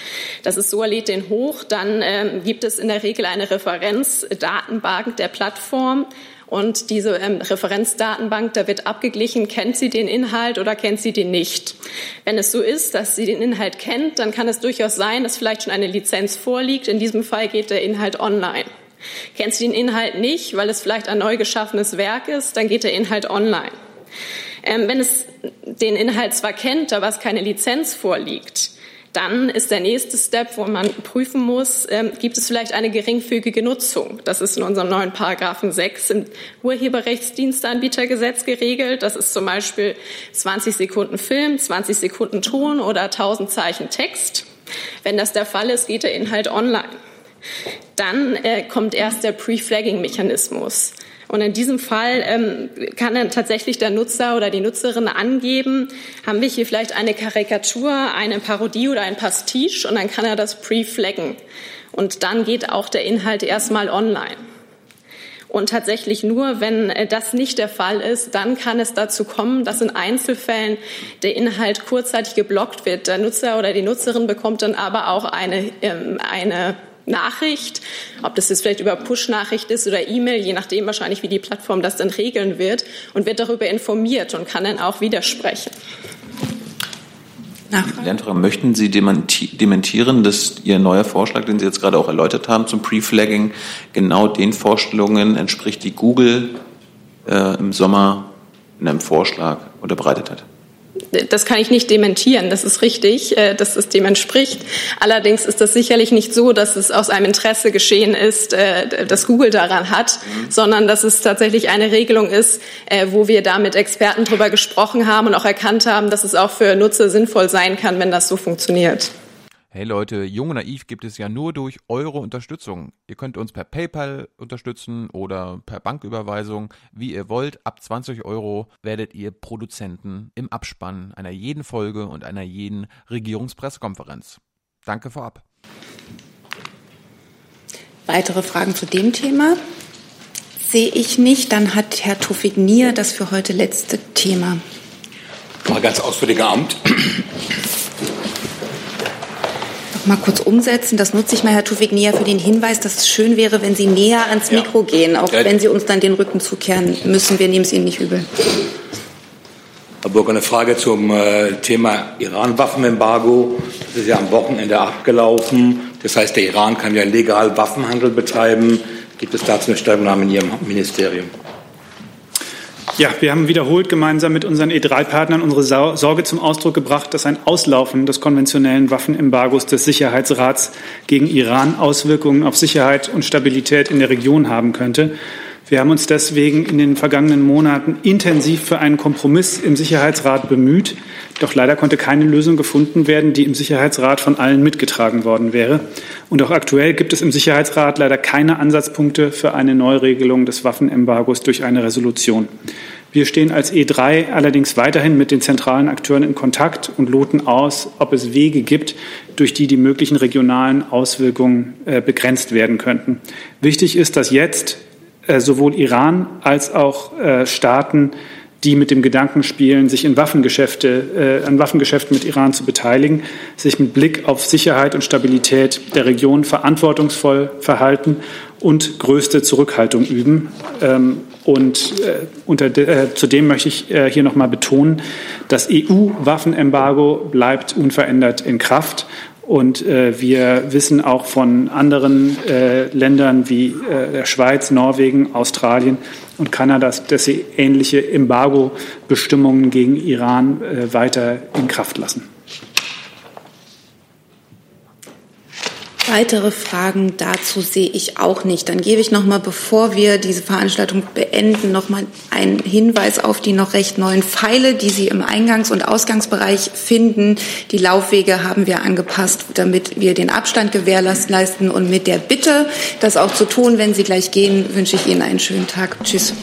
Das ist so, er lädt den hoch, dann ähm, gibt es in der Regel eine Referenzdatenbank der Plattform, und diese ähm, Referenzdatenbank, da wird abgeglichen, kennt sie den Inhalt oder kennt sie den nicht. Wenn es so ist, dass sie den Inhalt kennt, dann kann es durchaus sein, dass vielleicht schon eine Lizenz vorliegt. In diesem Fall geht der Inhalt online. Kennt sie den Inhalt nicht, weil es vielleicht ein neu geschaffenes Werk ist, dann geht der Inhalt online. Ähm, wenn es den Inhalt zwar kennt, aber es keine Lizenz vorliegt, dann ist der nächste Step, wo man prüfen muss, ähm, gibt es vielleicht eine geringfügige Nutzung. Das ist in unserem neuen Paragraphen 6 im Urheberrechtsdiensteanbietergesetz geregelt. Das ist zum Beispiel 20 Sekunden Film, 20 Sekunden Ton oder 1000 Zeichen Text. Wenn das der Fall ist, geht der Inhalt online. Dann äh, kommt erst der Pre-Flagging-Mechanismus. Und in diesem Fall ähm, kann dann tatsächlich der Nutzer oder die Nutzerin angeben, haben wir hier vielleicht eine Karikatur, eine Parodie oder ein Pastiche und dann kann er das pre-flaggen. Und dann geht auch der Inhalt erstmal online. Und tatsächlich nur, wenn äh, das nicht der Fall ist, dann kann es dazu kommen, dass in Einzelfällen der Inhalt kurzzeitig geblockt wird. Der Nutzer oder die Nutzerin bekommt dann aber auch eine, ähm, eine Nachricht, ob das jetzt vielleicht über Push-Nachricht ist oder E-Mail, je nachdem wahrscheinlich, wie die Plattform das dann regeln wird und wird darüber informiert und kann dann auch widersprechen. Nachfrage? Möchten Sie dementieren, dass Ihr neuer Vorschlag, den Sie jetzt gerade auch erläutert haben zum Pre-Flagging, genau den Vorstellungen entspricht, die Google äh, im Sommer in einem Vorschlag unterbreitet hat? Das kann ich nicht dementieren, das ist richtig, äh, dass es dem entspricht. Allerdings ist das sicherlich nicht so, dass es aus einem Interesse geschehen ist, äh, das Google daran hat, mhm. sondern dass es tatsächlich eine Regelung ist, äh, wo wir da mit Experten drüber gesprochen haben und auch erkannt haben, dass es auch für Nutzer sinnvoll sein kann, wenn das so funktioniert. Hey Leute, Jung und Naiv gibt es ja nur durch eure Unterstützung. Ihr könnt uns per PayPal unterstützen oder per Banküberweisung, wie ihr wollt. Ab 20 Euro werdet ihr Produzenten im Abspann einer jeden Folge und einer jeden Regierungspressekonferenz. Danke vorab. Weitere Fragen zu dem Thema? Sehe ich nicht. Dann hat Herr Tufik Nier das für heute letzte Thema. Mal ganz ausführlicher Amt mal kurz umsetzen. Das nutze ich mal, Herr Tufik-Nia, für den Hinweis, dass es schön wäre, wenn Sie näher ans Mikro ja. gehen, auch wenn Sie uns dann den Rücken zukehren müssen. Wir nehmen es Ihnen nicht übel. Herr Burger, eine Frage zum äh, Thema Iran-Waffenembargo. Das ist ja am Wochenende abgelaufen. Das heißt, der Iran kann ja legal Waffenhandel betreiben. Gibt es dazu eine Stellungnahme in Ihrem Ministerium? Ja, wir haben wiederholt gemeinsam mit unseren E3-Partnern unsere Sorge zum Ausdruck gebracht, dass ein Auslaufen des konventionellen Waffenembargos des Sicherheitsrats gegen Iran Auswirkungen auf Sicherheit und Stabilität in der Region haben könnte. Wir haben uns deswegen in den vergangenen Monaten intensiv für einen Kompromiss im Sicherheitsrat bemüht. Doch leider konnte keine Lösung gefunden werden, die im Sicherheitsrat von allen mitgetragen worden wäre. Und auch aktuell gibt es im Sicherheitsrat leider keine Ansatzpunkte für eine Neuregelung des Waffenembargos durch eine Resolution. Wir stehen als E3 allerdings weiterhin mit den zentralen Akteuren in Kontakt und loten aus, ob es Wege gibt, durch die die möglichen regionalen Auswirkungen äh, begrenzt werden könnten. Wichtig ist, dass jetzt sowohl Iran als auch äh, Staaten die mit dem Gedanken spielen, sich in Waffengeschäfte, äh, an Waffengeschäften mit Iran zu beteiligen, sich mit Blick auf Sicherheit und Stabilität der Region verantwortungsvoll verhalten und größte Zurückhaltung üben. Ähm, und äh, unter de, äh, zudem möchte ich äh, hier noch mal betonen, das EU-Waffenembargo bleibt unverändert in Kraft. Und äh, wir wissen auch von anderen äh, Ländern wie äh, der Schweiz, Norwegen, Australien und Kanada, dass sie ähnliche Embargo-Bestimmungen gegen Iran äh, weiter in Kraft lassen. Weitere Fragen dazu sehe ich auch nicht. Dann gebe ich noch mal, bevor wir diese Veranstaltung beenden, noch mal einen Hinweis auf die noch recht neuen Pfeile, die Sie im Eingangs- und Ausgangsbereich finden. Die Laufwege haben wir angepasst, damit wir den Abstand gewährleisten. Und mit der Bitte, das auch zu tun, wenn Sie gleich gehen, wünsche ich Ihnen einen schönen Tag. Tschüss.